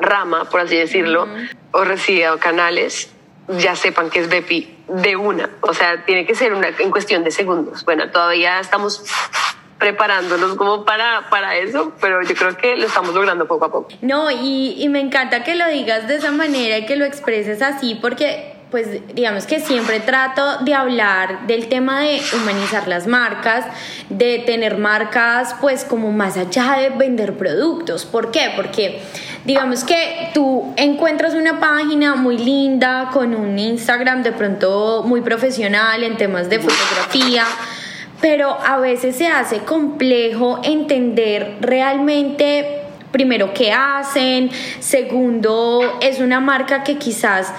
rama, por así decirlo, o recibe canales, ya sepan que es Bepi de una. O sea, tiene que ser una en cuestión de segundos. Bueno, todavía estamos preparándonos como para, para eso, pero yo creo que lo estamos logrando poco a poco. No, y, y me encanta que lo digas de esa manera y que lo expreses así, porque pues digamos que siempre trato de hablar del tema de humanizar las marcas, de tener marcas pues como más allá de vender productos. ¿Por qué? Porque digamos que tú encuentras una página muy linda con un Instagram de pronto muy profesional en temas de fotografía, pero a veces se hace complejo entender realmente primero qué hacen, segundo es una marca que quizás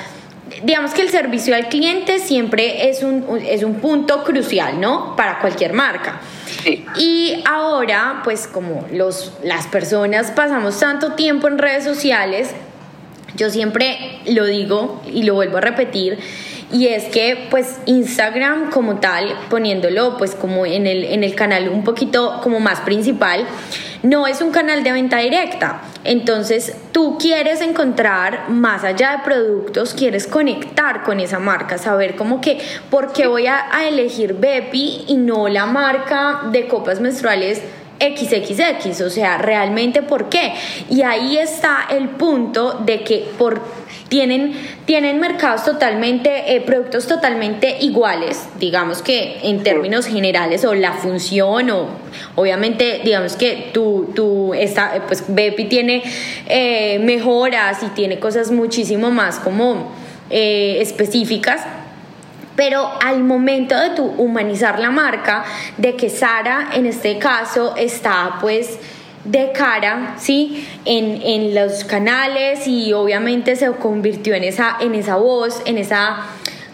digamos que el servicio al cliente siempre es un, es un punto crucial, ¿no? Para cualquier marca. Y ahora, pues como los, las personas pasamos tanto tiempo en redes sociales, yo siempre lo digo y lo vuelvo a repetir, y es que pues Instagram como tal, poniéndolo pues como en el, en el canal un poquito como más principal, no es un canal de venta directa. Entonces tú quieres encontrar más allá de productos, quieres conectar con esa marca, saber como que por qué voy a, elegir Bepi y no la marca de copas menstruales XXX, o sea, realmente por qué. Y ahí está el punto de que por tienen, tienen mercados totalmente, eh, productos totalmente iguales, digamos que en términos generales, o la función, o obviamente, digamos que tú, tú esta, pues Bepi tiene eh, mejoras y tiene cosas muchísimo más como eh, específicas, pero al momento de tu humanizar la marca, de que Sara en este caso está pues de cara, ¿sí? En, en, los canales y obviamente se convirtió en esa, en esa voz, en esa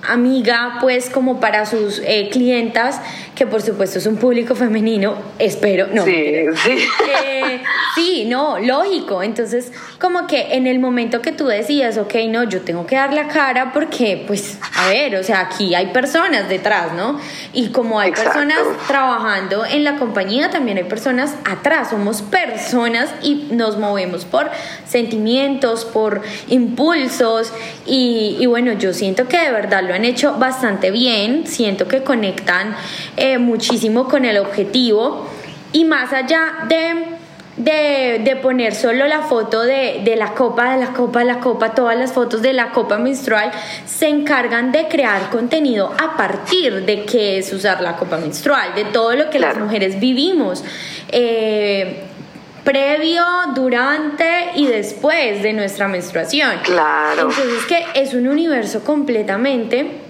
amiga, pues, como para sus eh, clientas, que por supuesto es un público femenino, espero, no. Sí, sí. Eh, sí, no, lógico. Entonces, como que en el momento que tú decías, ok, no, yo tengo que dar la cara porque, pues, a ver, o sea, aquí hay personas detrás, ¿no? Y como hay personas trabajando en la compañía, también hay personas atrás, somos personas y nos movemos por sentimientos, por impulsos y, y bueno, yo siento que de verdad lo han hecho bastante bien, siento que conectan eh, muchísimo con el objetivo. Y más allá de... De, poner solo la foto de, de, la copa, de la copa, de la copa, todas las fotos de la copa menstrual, se encargan de crear contenido a partir de qué es usar la copa menstrual, de todo lo que las mujeres vivimos. Eh, previo, durante y después de nuestra menstruación. Claro. Entonces que es un universo completamente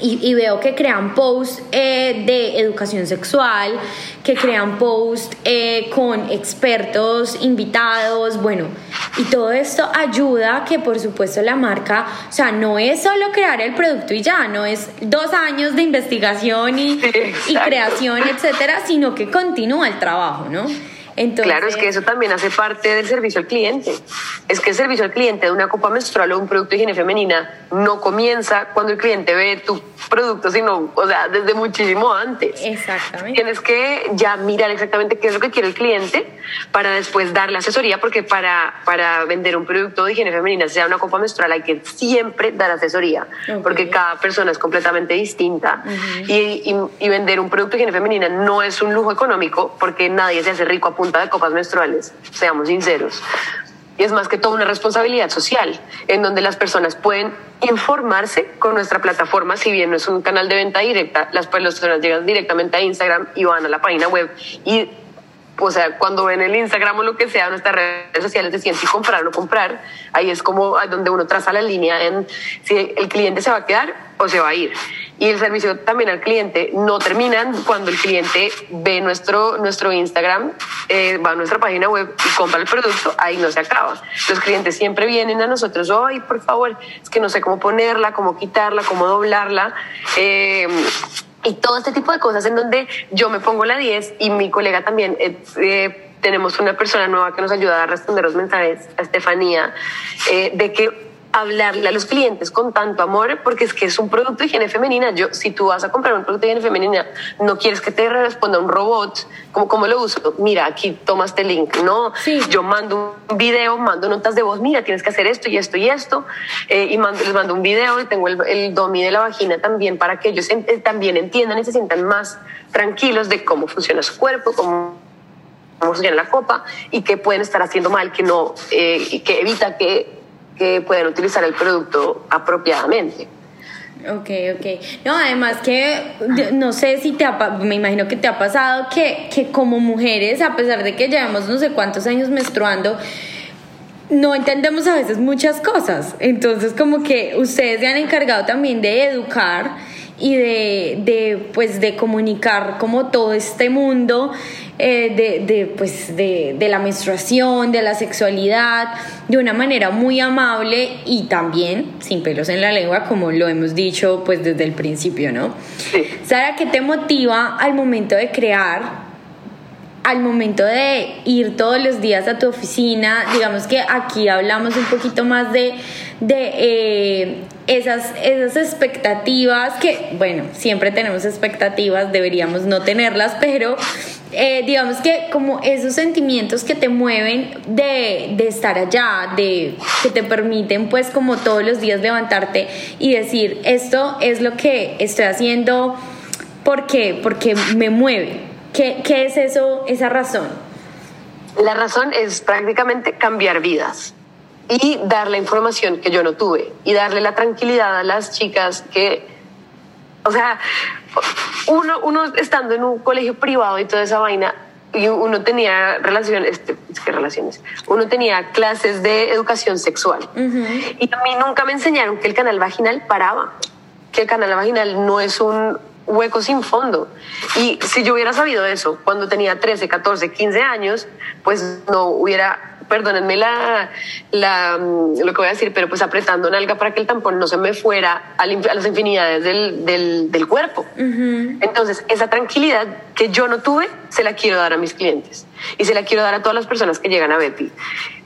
y, veo que crean posts eh, de educación sexual, que crean posts eh, con expertos invitados, bueno, y todo esto ayuda que por supuesto la marca, o sea, no es solo crear el producto y ya, no es dos años de investigación y, y creación, etcétera, sino que continúa el trabajo, ¿no? Claro, es que eso también hace parte del servicio al cliente. Es que el servicio al cliente de una copa menstrual o un producto de higiene femenina no comienza cuando el cliente ve tu producto, sino, o sea, desde muchísimo antes. Exactamente. Tienes que ya mirar exactamente qué es lo que quiere el cliente para después darle asesoría, porque para, para vender un producto de higiene femenina, sea una copa menstrual, hay que siempre dar asesoría, porque cada persona es completamente distinta. y, y, vender un producto de higiene femenina no es un lujo económico, porque nadie se hace rico a punto de copas menstruales, seamos sinceros. Y es más que todo una responsabilidad social, en donde las personas pueden informarse con nuestra plataforma, si bien no es un canal de venta directa, las personas llegan directamente a Instagram y van a la página web y o sea, cuando ven el Instagram o lo que sea, nuestras redes sociales decían si comprar o no comprar, ahí es como donde uno traza la línea en si el cliente se va a quedar o se va a ir. Y el servicio también al cliente no termina cuando el cliente ve nuestro, nuestro Instagram, eh, va a nuestra página web y compra el producto, ahí no se acaba. Los clientes siempre vienen a nosotros, ay, por favor, es que no sé cómo ponerla, cómo quitarla, cómo doblarla. Eh, y todo este tipo de cosas en donde yo me pongo la 10 y mi colega también. Eh, eh, tenemos una persona nueva que nos ayuda a responder los mensajes, a Estefanía, eh, de que hablarle a los clientes con tanto amor, porque es que es un producto de higiene femenina. Yo, si tú vas a comprar un producto de higiene femenina, no quieres que te responda un robot, como cómo lo uso? Mira, aquí tomas este link. No, yo mando un video, mando notas de voz, mira, tienes que hacer esto y esto y esto, eh, y mando, les mando un video y tengo el, el domi de la vagina también para que ellos eh, también entiendan y se sientan más tranquilos de cómo funciona su cuerpo, cómo cómo funciona la copa y qué pueden estar haciendo mal, que no, eh, que evita que que puedan utilizar el producto apropiadamente. Ok, ok. No, además que no sé si te ha, me imagino que te ha pasado que, que como mujeres, a pesar de que llevamos no sé cuántos años menstruando, no entendemos a veces muchas cosas. Entonces, como que ustedes se han encargado también de educar y de, de, pues, de comunicar como todo este mundo eh, de, de, pues, de, de, la menstruación, de la sexualidad, de una manera muy amable y también sin pelos en la lengua, como lo hemos dicho pues desde el principio, ¿no? Sara, ¿qué te motiva al momento de crear al momento de ir todos los días a tu oficina, digamos que aquí hablamos un poquito más de, de eh, esas, esas expectativas que, bueno, siempre tenemos expectativas, deberíamos no tenerlas, pero eh, digamos que como esos sentimientos que te mueven de, de estar allá, de que te permiten pues como todos los días levantarte y decir, esto es lo que estoy haciendo, ¿por qué? Porque me mueve ¿Qué, ¿Qué, es eso, esa razón? La razón es prácticamente cambiar vidas y dar la información que yo no tuve y darle la tranquilidad a las chicas que, o sea, uno, uno estando en un colegio privado y toda esa vaina, y uno tenía relaciones, este, ¿qué relaciones? Uno tenía clases de educación sexual. Y a mí nunca me enseñaron que el canal vaginal paraba, que el canal vaginal no es un hueco sin fondo. Y si yo hubiera sabido eso cuando tenía 13, 14, 15 años, pues no hubiera perdónenme la, la, mm, lo que voy a decir, pero pues apretando nalga para que el tampón no se me fuera a, las infinidades del, del, del cuerpo. Entonces, esa tranquilidad que yo no tuve, se la quiero dar a mis clientes y se la quiero dar a todas las personas que llegan a Betty.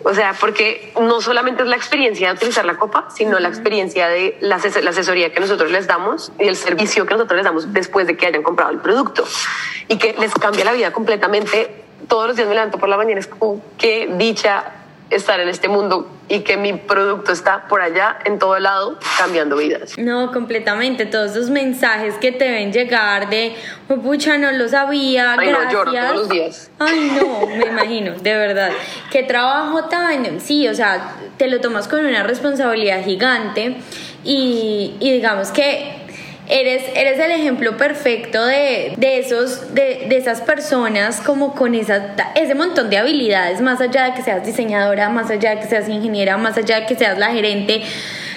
O sea, porque no solamente es la experiencia de utilizar la copa, sino la experiencia de la, la asesoría que nosotros les damos y el servicio que nosotros les damos después de que hayan comprado el producto y que les cambia la vida completamente todos los días me levanto por la mañana, es como qué dicha estar en este mundo y que mi producto está por allá, en todo lado, cambiando vidas. No, completamente. Todos esos mensajes que te ven llegar de, oh, pucha, no lo sabía, Ay, gracias. No, lloro todos los días. Ay, no, me imagino, de verdad. Qué trabajo tan, sí, o sea, te lo tomas con una responsabilidad gigante y, y digamos que eres, eres el ejemplo perfecto de, de esos, de, de, esas personas como con esa, ese montón de habilidades, más allá de que seas diseñadora, más allá de que seas ingeniera, más allá de que seas la gerente,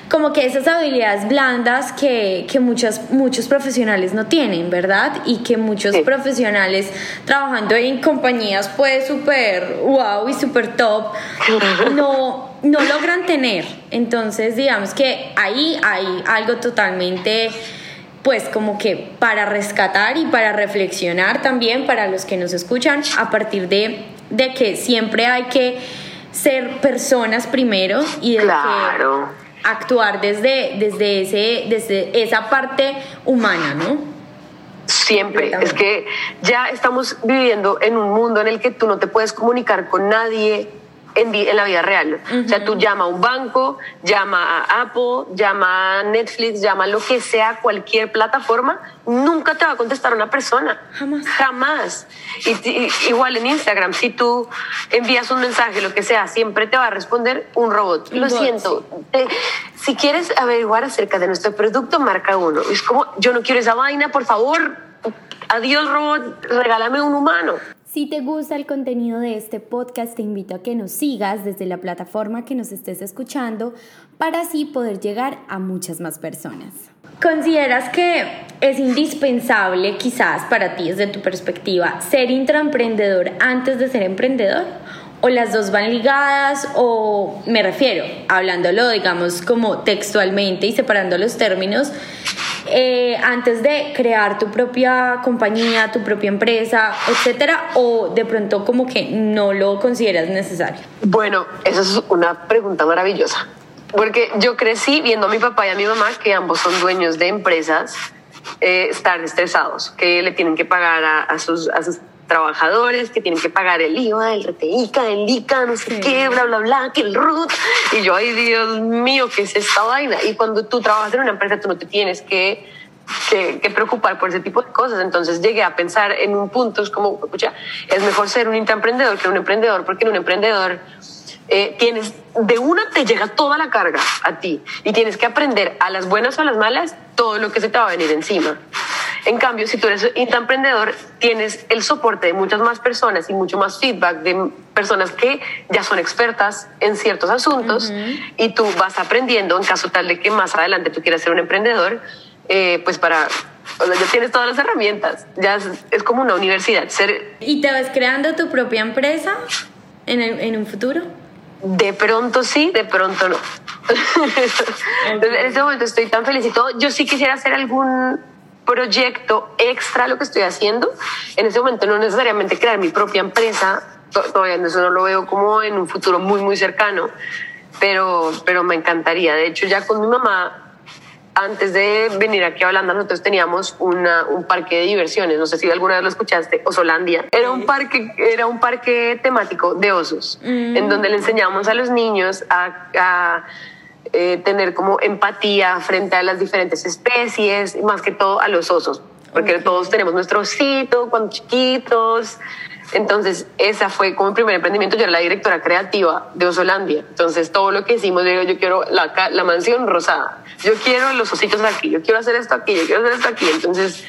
como que esas habilidades blandas que, que muchas, muchos profesionales no tienen, ¿verdad? Y que muchos profesionales trabajando en compañías pues súper wow y súper top no, no logran tener. Entonces digamos que ahí hay algo totalmente pues como que para rescatar y para reflexionar también para los que nos escuchan a partir de, de que siempre hay que ser personas primero y de claro. que actuar desde, desde, ese, desde esa parte humana, ¿no? Siempre. Es que ya estamos viviendo en un mundo en el que tú no te puedes comunicar con nadie en, en, la vida real. O sea, tú llama a un banco, llama a Apple, llama a Netflix, llama a lo que sea, cualquier plataforma, nunca te va a contestar una persona. Jamás. Jamás. Y, y, igual en Instagram, si tú envías un mensaje, lo que sea, siempre te va a responder un robot. Lo siento. Eh, si quieres averiguar acerca de nuestro producto, marca uno. Es como, yo no quiero esa vaina, por favor. Adiós, robot, regálame un humano. Si te gusta el contenido de este podcast, te invito a que nos sigas desde la plataforma que nos estés escuchando para así poder llegar a muchas más personas. ¿Consideras que es indispensable quizás para ti desde tu perspectiva ser intraemprendedor antes de ser emprendedor? ¿O las dos van ligadas? O me refiero, hablándolo digamos como textualmente y separando los términos, eh, antes de crear tu propia compañía, tu propia empresa, etcétera, o de pronto como que no lo consideras necesario? Bueno, esa es una pregunta maravillosa, porque yo crecí viendo a mi papá y a mi mamá, que ambos son dueños de empresas, eh, estar estresados, que le tienen que pagar a, sus, a sus trabajadores que tienen que pagar el IVA, el RTICA, el ICA, no sé qué, bla, bla, bla, que el RUT. Y yo, ay, Dios mío, ¿qué es esta vaina? Y cuando tú trabajas en una empresa, tú no te tienes que, que, que preocupar por ese tipo de cosas. Entonces llegué a pensar en un punto, es como, escucha, es mejor ser un intraemprendedor que un emprendedor, porque en un emprendedor eh, tienes, de una te llega toda la carga a ti y tienes que aprender a las buenas o a las malas todo lo que se te va a venir encima. En cambio, si tú eres intraemprendedor, tienes el soporte de muchas más personas y mucho más feedback de personas que ya son expertas en ciertos asuntos y tú vas aprendiendo en caso tal de que más adelante tú quieras ser un emprendedor, eh, pues para o sea, ya tienes todas las herramientas, ya es, como una universidad. Ser... ¿Y te vas creando tu propia empresa en, en un futuro? De pronto sí, de pronto no. en este momento estoy tan feliz y todo. Yo sí quisiera hacer algún proyecto extra a lo que estoy haciendo. En este momento no necesariamente crear mi propia empresa, todavía eso no lo veo como en un futuro muy, muy cercano, pero, pero me encantaría. De hecho, ya con mi mamá, antes de venir aquí a Holanda, nosotros teníamos una, un parque de diversiones, no sé si alguna vez lo escuchaste, Osolandia. Era un parque, era un parque temático de osos, en donde le enseñábamos a los niños a, a eh, tener como empatía frente a las diferentes especies, más que todo a los osos, porque todos tenemos nuestro osito cuando chiquitos. Entonces, esa fue como el primer emprendimiento. Yo era la directora creativa de Osolandia. Entonces, todo lo que hicimos, digo, yo quiero la, la mansión rosada, yo quiero los ositos aquí, yo quiero hacer esto aquí, yo quiero hacer esto aquí. Entonces,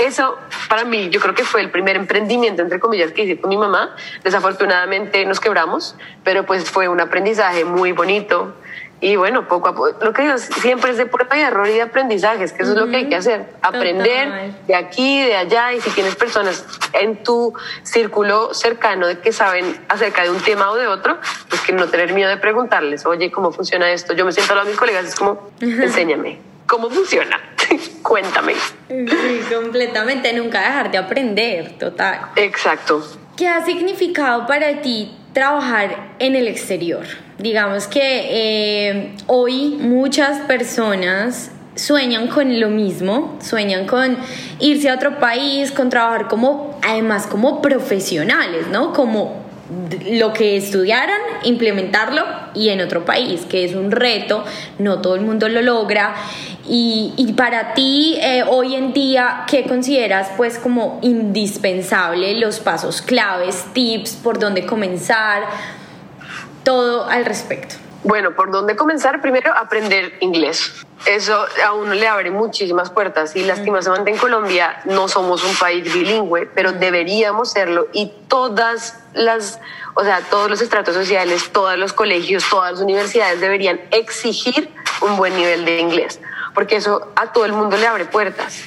eso para mí, yo creo que fue el primer emprendimiento, entre comillas, que hice con mi mamá. Desafortunadamente nos quebramos, pero pues fue un aprendizaje muy bonito y bueno, poco a poco, lo que digo siempre es de prueba y error y de aprendizajes, que eso es lo que hay que hacer, aprender de aquí, de allá, y si tienes personas en tu círculo cercano de que saben acerca de un tema o de otro, pues que no tener miedo de preguntarles, oye, ¿cómo funciona esto? Yo me siento a mis colegas, es como, enséñame, ¿cómo funciona? Cuéntame. Sí, completamente, nunca dejar de aprender, total. Exacto. ¿Qué ha significado para ti trabajar en el exterior? Digamos que eh, hoy muchas personas sueñan con lo mismo, sueñan con irse a otro país, con trabajar como, además como profesionales, ¿no? Como lo que estudiaron, implementarlo y en otro país, que es un reto, no todo el mundo lo logra. Y, para ti, eh, hoy en día, ¿qué consideras pues como indispensable los pasos claves, tips, por dónde comenzar? todo al respecto? Bueno, ¿por dónde comenzar? Primero, aprender inglés. Eso a uno le abre muchísimas puertas y lastimosamente en Colombia no somos un país bilingüe, pero deberíamos serlo y todas las, o sea, todos los estratos sociales, todos los colegios, todas las universidades deberían exigir un buen nivel de inglés porque eso a todo el mundo le abre puertas.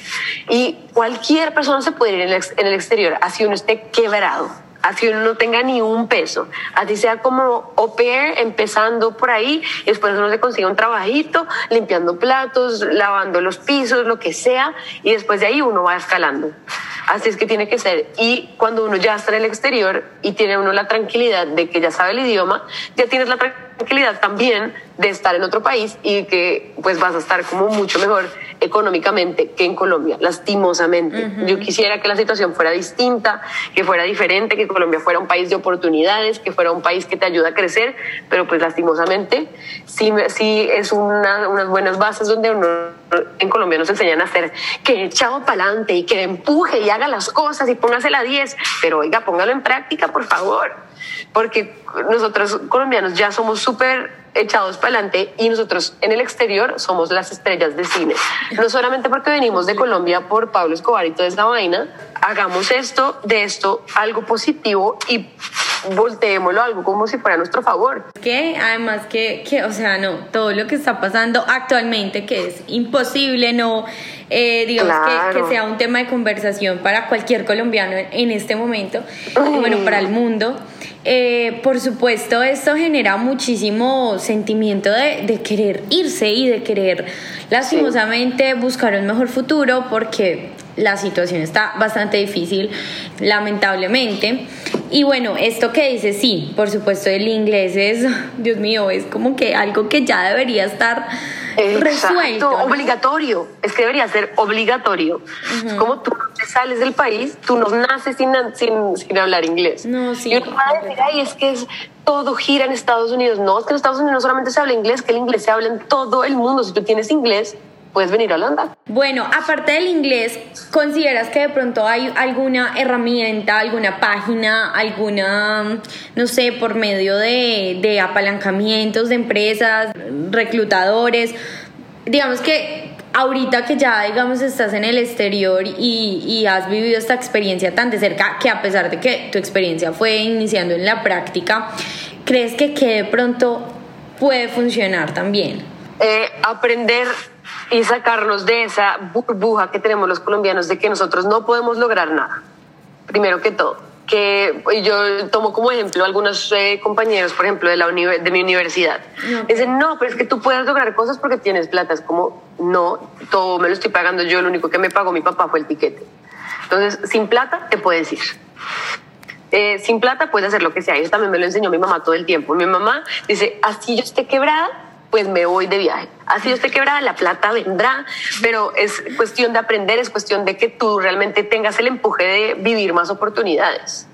Y cualquier persona se puede ir en el, exterior, así uno esté quebrado así uno no tenga ni un peso, así sea como au empezando por ahí, y después uno se consigue un trabajito, limpiando platos, lavando los pisos, lo que sea, y después de ahí uno va escalando. Así es que tiene que ser. Y cuando uno ya está en el exterior y tiene uno la tranquilidad de que ya sabe el idioma, ya tienes la tranquilidad también de estar en otro país y que pues vas a estar como mucho mejor económicamente que en Colombia, lastimosamente. Yo quisiera que la situación fuera distinta, que fuera diferente, que Colombia fuera un país de oportunidades, que fuera un país que te ayuda a crecer, pero pues lastimosamente sí, sí es una, unas buenas bases donde uno en Colombia nos enseñan a hacer que echado para adelante y que empuje y haga las cosas y póngase la 10, pero oiga, póngalo en práctica, por favor, porque nosotros colombianos ya somos súper echados para adelante y nosotros en el exterior somos las estrellas de cine. No solamente porque venimos de Colombia por Pablo Escobar y toda esa vaina, hagamos esto, de esto, algo positivo y volteémoslo algo como si fuera a nuestro favor. Que además que, que, o sea, no, todo lo que está pasando actualmente, que es imposible, no, eh, digamos que, que, sea un tema de conversación para cualquier colombiano en, este momento, bueno, para el mundo. Eh, por supuesto, esto genera muchísimo sentimiento de, de querer irse y de querer lastimosamente buscar un mejor futuro porque la situación está bastante difícil, lamentablemente. Y bueno, esto que dice, sí, por supuesto, el inglés es, Dios mío, es como que algo que ya debería estar resuelto. Obligatorio, es que debería ser obligatorio. Es como tú sales del país, tú no naces sin, sin, sin hablar inglés. No, sí. Y uno va a decir, ay, es que es, todo gira en Estados Unidos. No, es que en Estados Unidos no solamente se habla inglés, que el inglés se habla en todo el mundo. Si tú tienes inglés, puedes venir a Holanda. Bueno, aparte del inglés, ¿consideras que de pronto hay alguna herramienta, alguna página, alguna, no sé, por medio de, de apalancamientos de empresas, reclutadores? Digamos que ahorita que ya, digamos, estás en el exterior y, y, has vivido esta experiencia tan de cerca, que a pesar de que tu experiencia fue iniciando en la práctica, ¿crees que, que de pronto puede funcionar también? Eh, aprender y sacarnos de esa burbuja que tenemos los colombianos de que nosotros no podemos lograr nada. Primero que todo, que yo tomo como ejemplo algunos eh, compañeros, por ejemplo, de, la de mi universidad. Dicen, no, pero es que tú puedes lograr cosas porque tienes plata. Es como, no, todo me lo estoy pagando yo, lo único que me pagó mi papá fue el tiquete. Entonces, sin plata te puedes ir. Eh, sin plata puedes hacer lo que sea. Eso también me lo enseñó mi mamá todo el tiempo. Mi mamá dice, así yo esté quebrada, pues me voy de viaje. Así usted quebrada, la plata vendrá, pero es cuestión de aprender, es cuestión de que tú realmente tengas el empuje de vivir más oportunidades.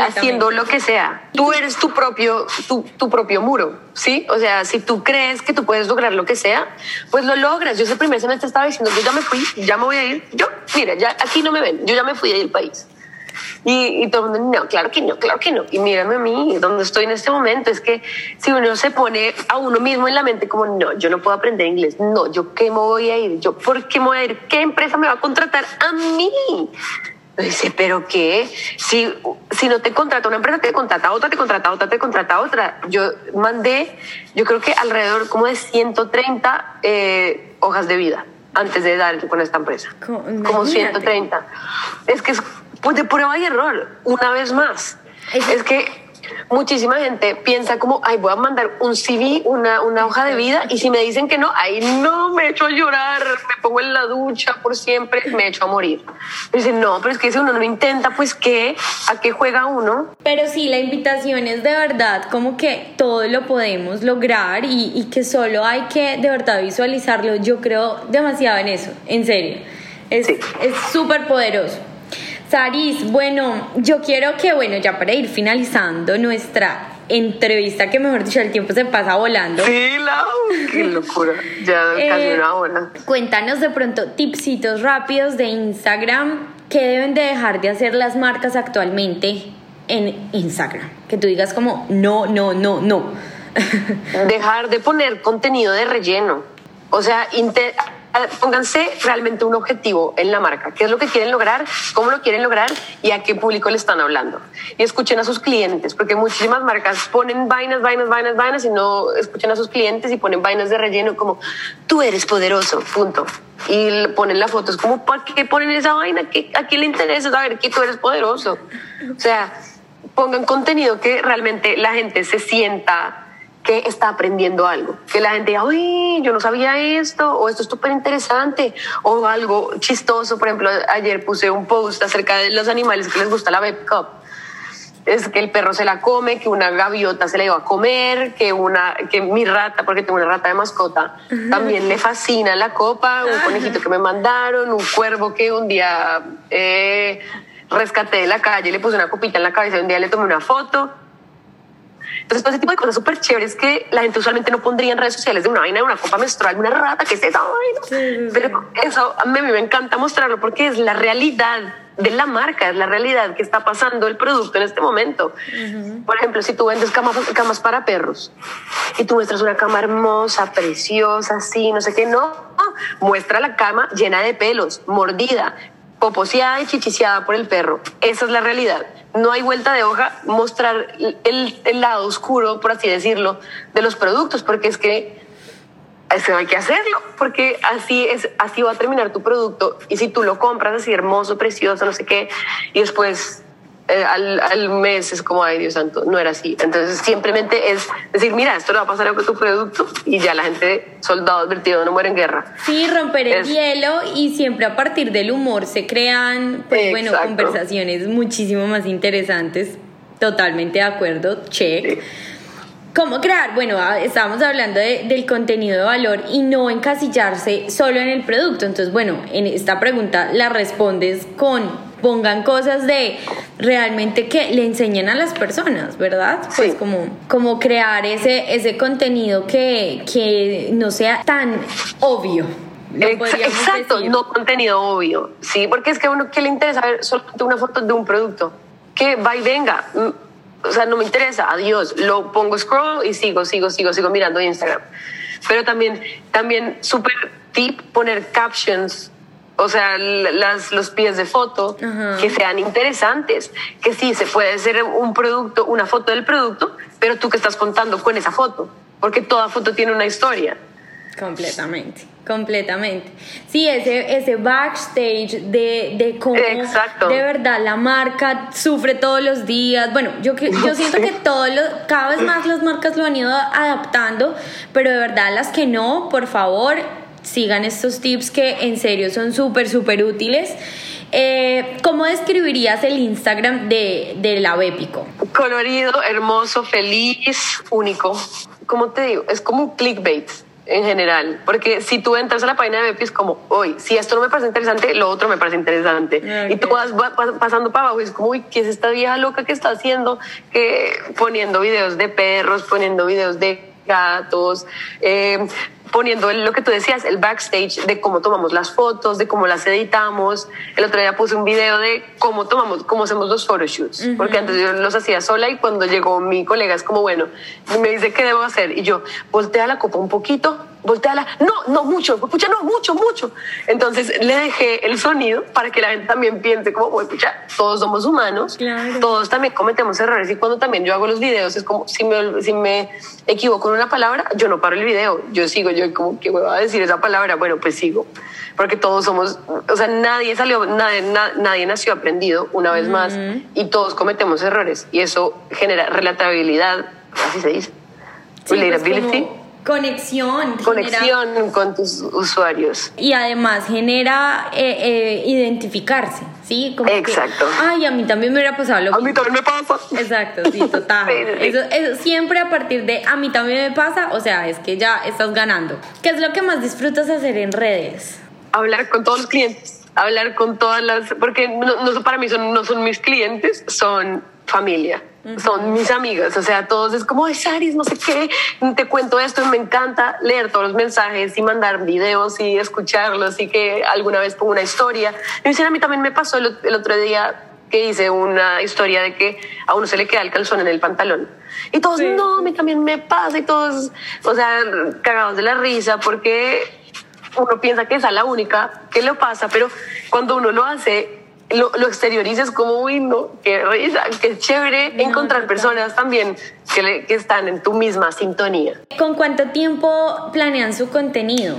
Haciendo lo que sea. Tú eres tu propio, tu, tu, propio muro, ¿sí? O sea, si tú crees que tú puedes lograr lo que sea, pues lo logras. Yo ese primer semestre estaba diciendo, yo ya me fui, ya me voy a ir. Yo, mira, ya aquí no me ven, yo ya me fui del país. Y, y, todo el mundo, no, claro que no, claro que no. Y mírame a mí, donde estoy en este momento, es que si uno se pone a uno mismo en la mente como, no, yo no puedo aprender inglés, no, yo qué me voy a ir, yo por qué me voy a ir, qué empresa me va a contratar a mí. Dice, pero qué, si, si no te contrata una empresa, te contrata otra, te contrata otra, te contrata otra. Yo mandé, yo creo que alrededor como de 130 eh, hojas de vida antes de dar con esta empresa. Como 130. Es que es pues de prueba y error, una vez más. Es, que muchísima gente piensa como, ay, voy a mandar un CV, una, una hoja de vida, y si me dicen que no, ahí no, me echo a llorar, me pongo en la ducha por siempre, me echo a morir. Dicen, no, pero es que si uno no intenta, pues ¿qué? ¿A qué juega uno? Pero sí, la invitación es de verdad como que todo lo podemos lograr y, y que solo hay que de verdad visualizarlo. Yo creo demasiado en eso, en serio. Es súper poderoso. Saris, bueno, yo quiero que, bueno, ya para ir finalizando nuestra entrevista, que mejor dicho, el tiempo se pasa volando. Sí, Lau, qué locura, ya eh, casi una hora. Cuéntanos de pronto tipsitos rápidos de Instagram que deben de dejar de hacer las marcas actualmente en Instagram. Que tú digas como, no, no, no, no. Dejar de poner contenido de relleno. O sea, pónganse realmente un objetivo en la marca. ¿Qué es lo que quieren lograr? ¿Cómo lo quieren lograr? ¿Y a qué público le están hablando? Y escuchen a sus clientes, porque muchísimas marcas ponen vainas, vainas, vainas, vainas y no escuchan a sus clientes y ponen vainas de relleno como tú eres poderoso, punto. Y ponen la foto, es como, ¿para qué ponen esa vaina? ¿A quién le interesa saber que tú eres poderoso? O sea, pongan contenido que realmente la gente se sienta que está aprendiendo algo. Que la gente uy, yo no sabía esto, o esto es súper interesante, o algo chistoso. Por ejemplo, ayer puse un post acerca de los animales que les gusta la Babe Cup. Es que el perro se la come, que una gaviota se la iba a comer, que, una, que mi rata, porque tengo una rata de mascota, también le fascina la copa, un conejito que me mandaron, un cuervo que un día eh, rescaté de la calle, le puse una copita en la cabeza, un día le tomé una foto Entonces, todo ese tipo de cosas súper chéveres que la gente usualmente no pondría en redes sociales de una vaina de una copa menstrual, una rata, que es esa vaina. Pero eso a mí me encanta mostrarlo porque es la realidad de la marca, es la realidad que está pasando el producto en este momento. Por ejemplo, si tú vendes camas, camas para perros y tú muestras una cama hermosa, preciosa, así, no sé qué, no, muestra la cama llena de pelos, mordida, poposeada y chichiciada por el perro. Esa es la realidad. No hay vuelta de hoja mostrar el, el lado oscuro, por así decirlo, de los productos, porque es que eso hay que hacerlo, porque así es, así va a terminar tu producto. Y si tú lo compras así hermoso, precioso, no sé qué, y después eh, al, al, mes es como, ay Dios santo, no era así. Entonces simplemente es decir, mira, esto le va a pasar con tu producto y ya la gente, soldado advertido, no muere en guerra. Sí, romper el hielo y siempre a partir del humor se crean, pues bueno, conversaciones muchísimo más interesantes. Totalmente de acuerdo, check. ¿Cómo crear? Bueno, ah, estábamos hablando de, del contenido de valor y no encasillarse solo en el producto. Entonces, bueno, en esta pregunta la respondes con pongan cosas de realmente que le enseñen a las personas, ¿verdad? Pues como, como crear ese, ese contenido que, que no sea tan obvio. Exacto, no contenido obvio, sí, porque es que a uno que le interesa ver solamente una foto de un producto, que va y venga, o sea, no me interesa, adiós, lo pongo scroll y sigo, sigo, sigo, sigo mirando Instagram. Pero también, también súper tip poner captions, o sea, las, los pies de foto que sean interesantes, que sí, se puede hacer un producto, una foto del producto, pero tú que estás contando con esa foto, porque toda foto tiene una historia. Completamente, completamente. Sí, ese, ese backstage de, de cómo de verdad la marca sufre todos los días. Bueno, yo, yo siento que todo lo, cada vez más las marcas lo han ido adaptando, pero de verdad las que no, por favor, sigan estos tips que en serio son súper, súper útiles. Eh, ¿Cómo describirías el Instagram de, de la Bépico? Colorido, hermoso, feliz, único. ¿Cómo te digo? Es como un clickbait en general, porque si tú entras a la página de Bepi es como, hoy, si esto no me parece interesante, lo otro me parece interesante. Y tú vas, pasando para abajo y es como, uy, ¿qué es esta vieja loca que está haciendo? Que poniendo videos de perros, poniendo videos de gatos, eh, poniendo lo que tú decías, el backstage de cómo tomamos las fotos, de cómo las editamos. El otro día puse un video de cómo tomamos, cómo hacemos los photoshoots, porque antes yo los hacía sola y cuando llegó mi colega es como, bueno, me dice qué debo hacer y yo voltea la copa un poquito, volteala, no, no mucho, escucha, no, mucho, mucho. Entonces le dejé el sonido para que la gente también piense como, escucha, todos somos humanos, todos también cometemos errores y cuando también yo hago los videos es como, si me, si me equivoco en una palabra, yo no paro el video, yo sigo, yo como, ¿qué voy a decir esa palabra? Bueno, pues sigo, porque todos somos, o sea, nadie salió, nadie, nadie nació aprendido una vez más y todos cometemos errores. Y eso genera relatabilidad, así se dice. Sí, pues Conexión. Conexión con tus usuarios. Y además genera eh, eh, identificarse, ¿sí? Como Exacto. ay, a mí también me hubiera pasado lo A mí también me pasa. Exacto, sí, total. Eso, eso, siempre a partir de a mí también me pasa, o sea, es que ya estás ganando. ¿Qué es lo que más disfrutas hacer en redes? Hablar con todos los clientes, hablar con todas las, porque no, no para mí son, no son mis clientes, son familia son mis amigas, o sea, todos es como, ay, Saris, no sé qué, te cuento esto y me encanta leer todos los mensajes y mandar videos y escucharlos y que alguna vez pongo una historia. Me dicen, a mí también me pasó el, otro día que hice una historia de que a uno se le queda el calzón en el pantalón. Y todos, no, a mí también me pasa y todos, o sea, cagados de la risa porque uno piensa que esa es la única que lo pasa, pero cuando uno lo hace, lo, lo exteriorices como, uy, no, qué risa, qué chévere encontrar personas también que, que están en tu misma sintonía. ¿Con cuánto tiempo planean su contenido?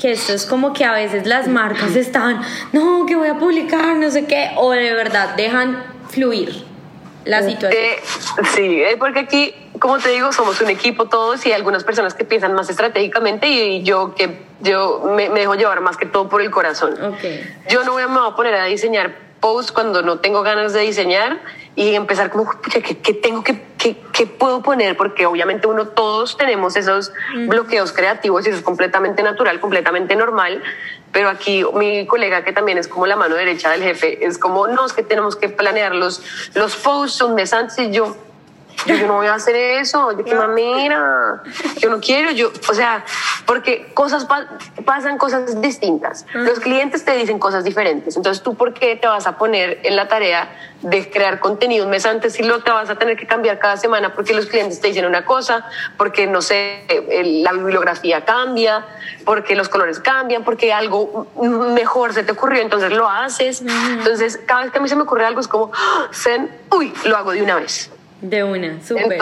que esto es como que a veces las marcas están, no, que voy a publicar, no sé qué, o de verdad dejan fluir la eh, situación. Eh, sí, porque aquí, como te digo, somos un equipo todos y hay algunas personas que piensan más estratégicamente y yo que yo me, dejo llevar más que todo por el corazón. Okay. Yo no voy a, me voy a poner a diseñar post cuando no tengo ganas de diseñar y empezar como, ¿qué, qué tengo que, qué, qué, puedo poner? Porque obviamente uno, todos tenemos esos bloqueos creativos y eso es completamente natural, completamente normal. Pero aquí mi colega, que también es como la mano derecha del jefe, es como, no, es que tenemos que planear los, los posts, un mes antes y yo, Yo, no voy a hacer eso, de qué manera, yo no quiero, yo, o sea, porque cosas pasan cosas distintas. Los clientes te dicen cosas diferentes. Entonces, ¿tú por qué te vas a poner en la tarea de crear contenido un mes antes y lo te vas a tener que cambiar cada semana porque los clientes te dicen una cosa, porque no sé, la bibliografía cambia, porque los colores cambian, porque algo mejor se te ocurrió, entonces lo haces. Entonces, cada vez que a mí se me ocurre algo es como. Zen, uy, lo hago de una vez. De una, súper.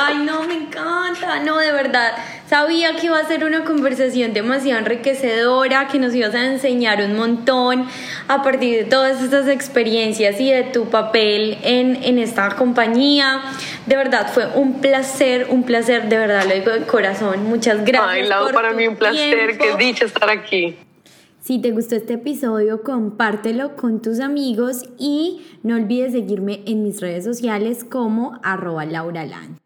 Ay, no, me encanta. No, de verdad. Sabía que iba a ser una conversación demasiado enriquecedora, que nos ibas a enseñar un montón a partir de todas estas experiencias y de tu papel en, en esta compañía. De verdad, fue un placer, un placer, de verdad, lo digo de corazón. Muchas gracias. Ay, lado para mí un placer, qué dicha estar aquí. Si te gustó este episodio, compártelo con tus amigos y no olvides seguirme en mis redes sociales como arroba lauralan.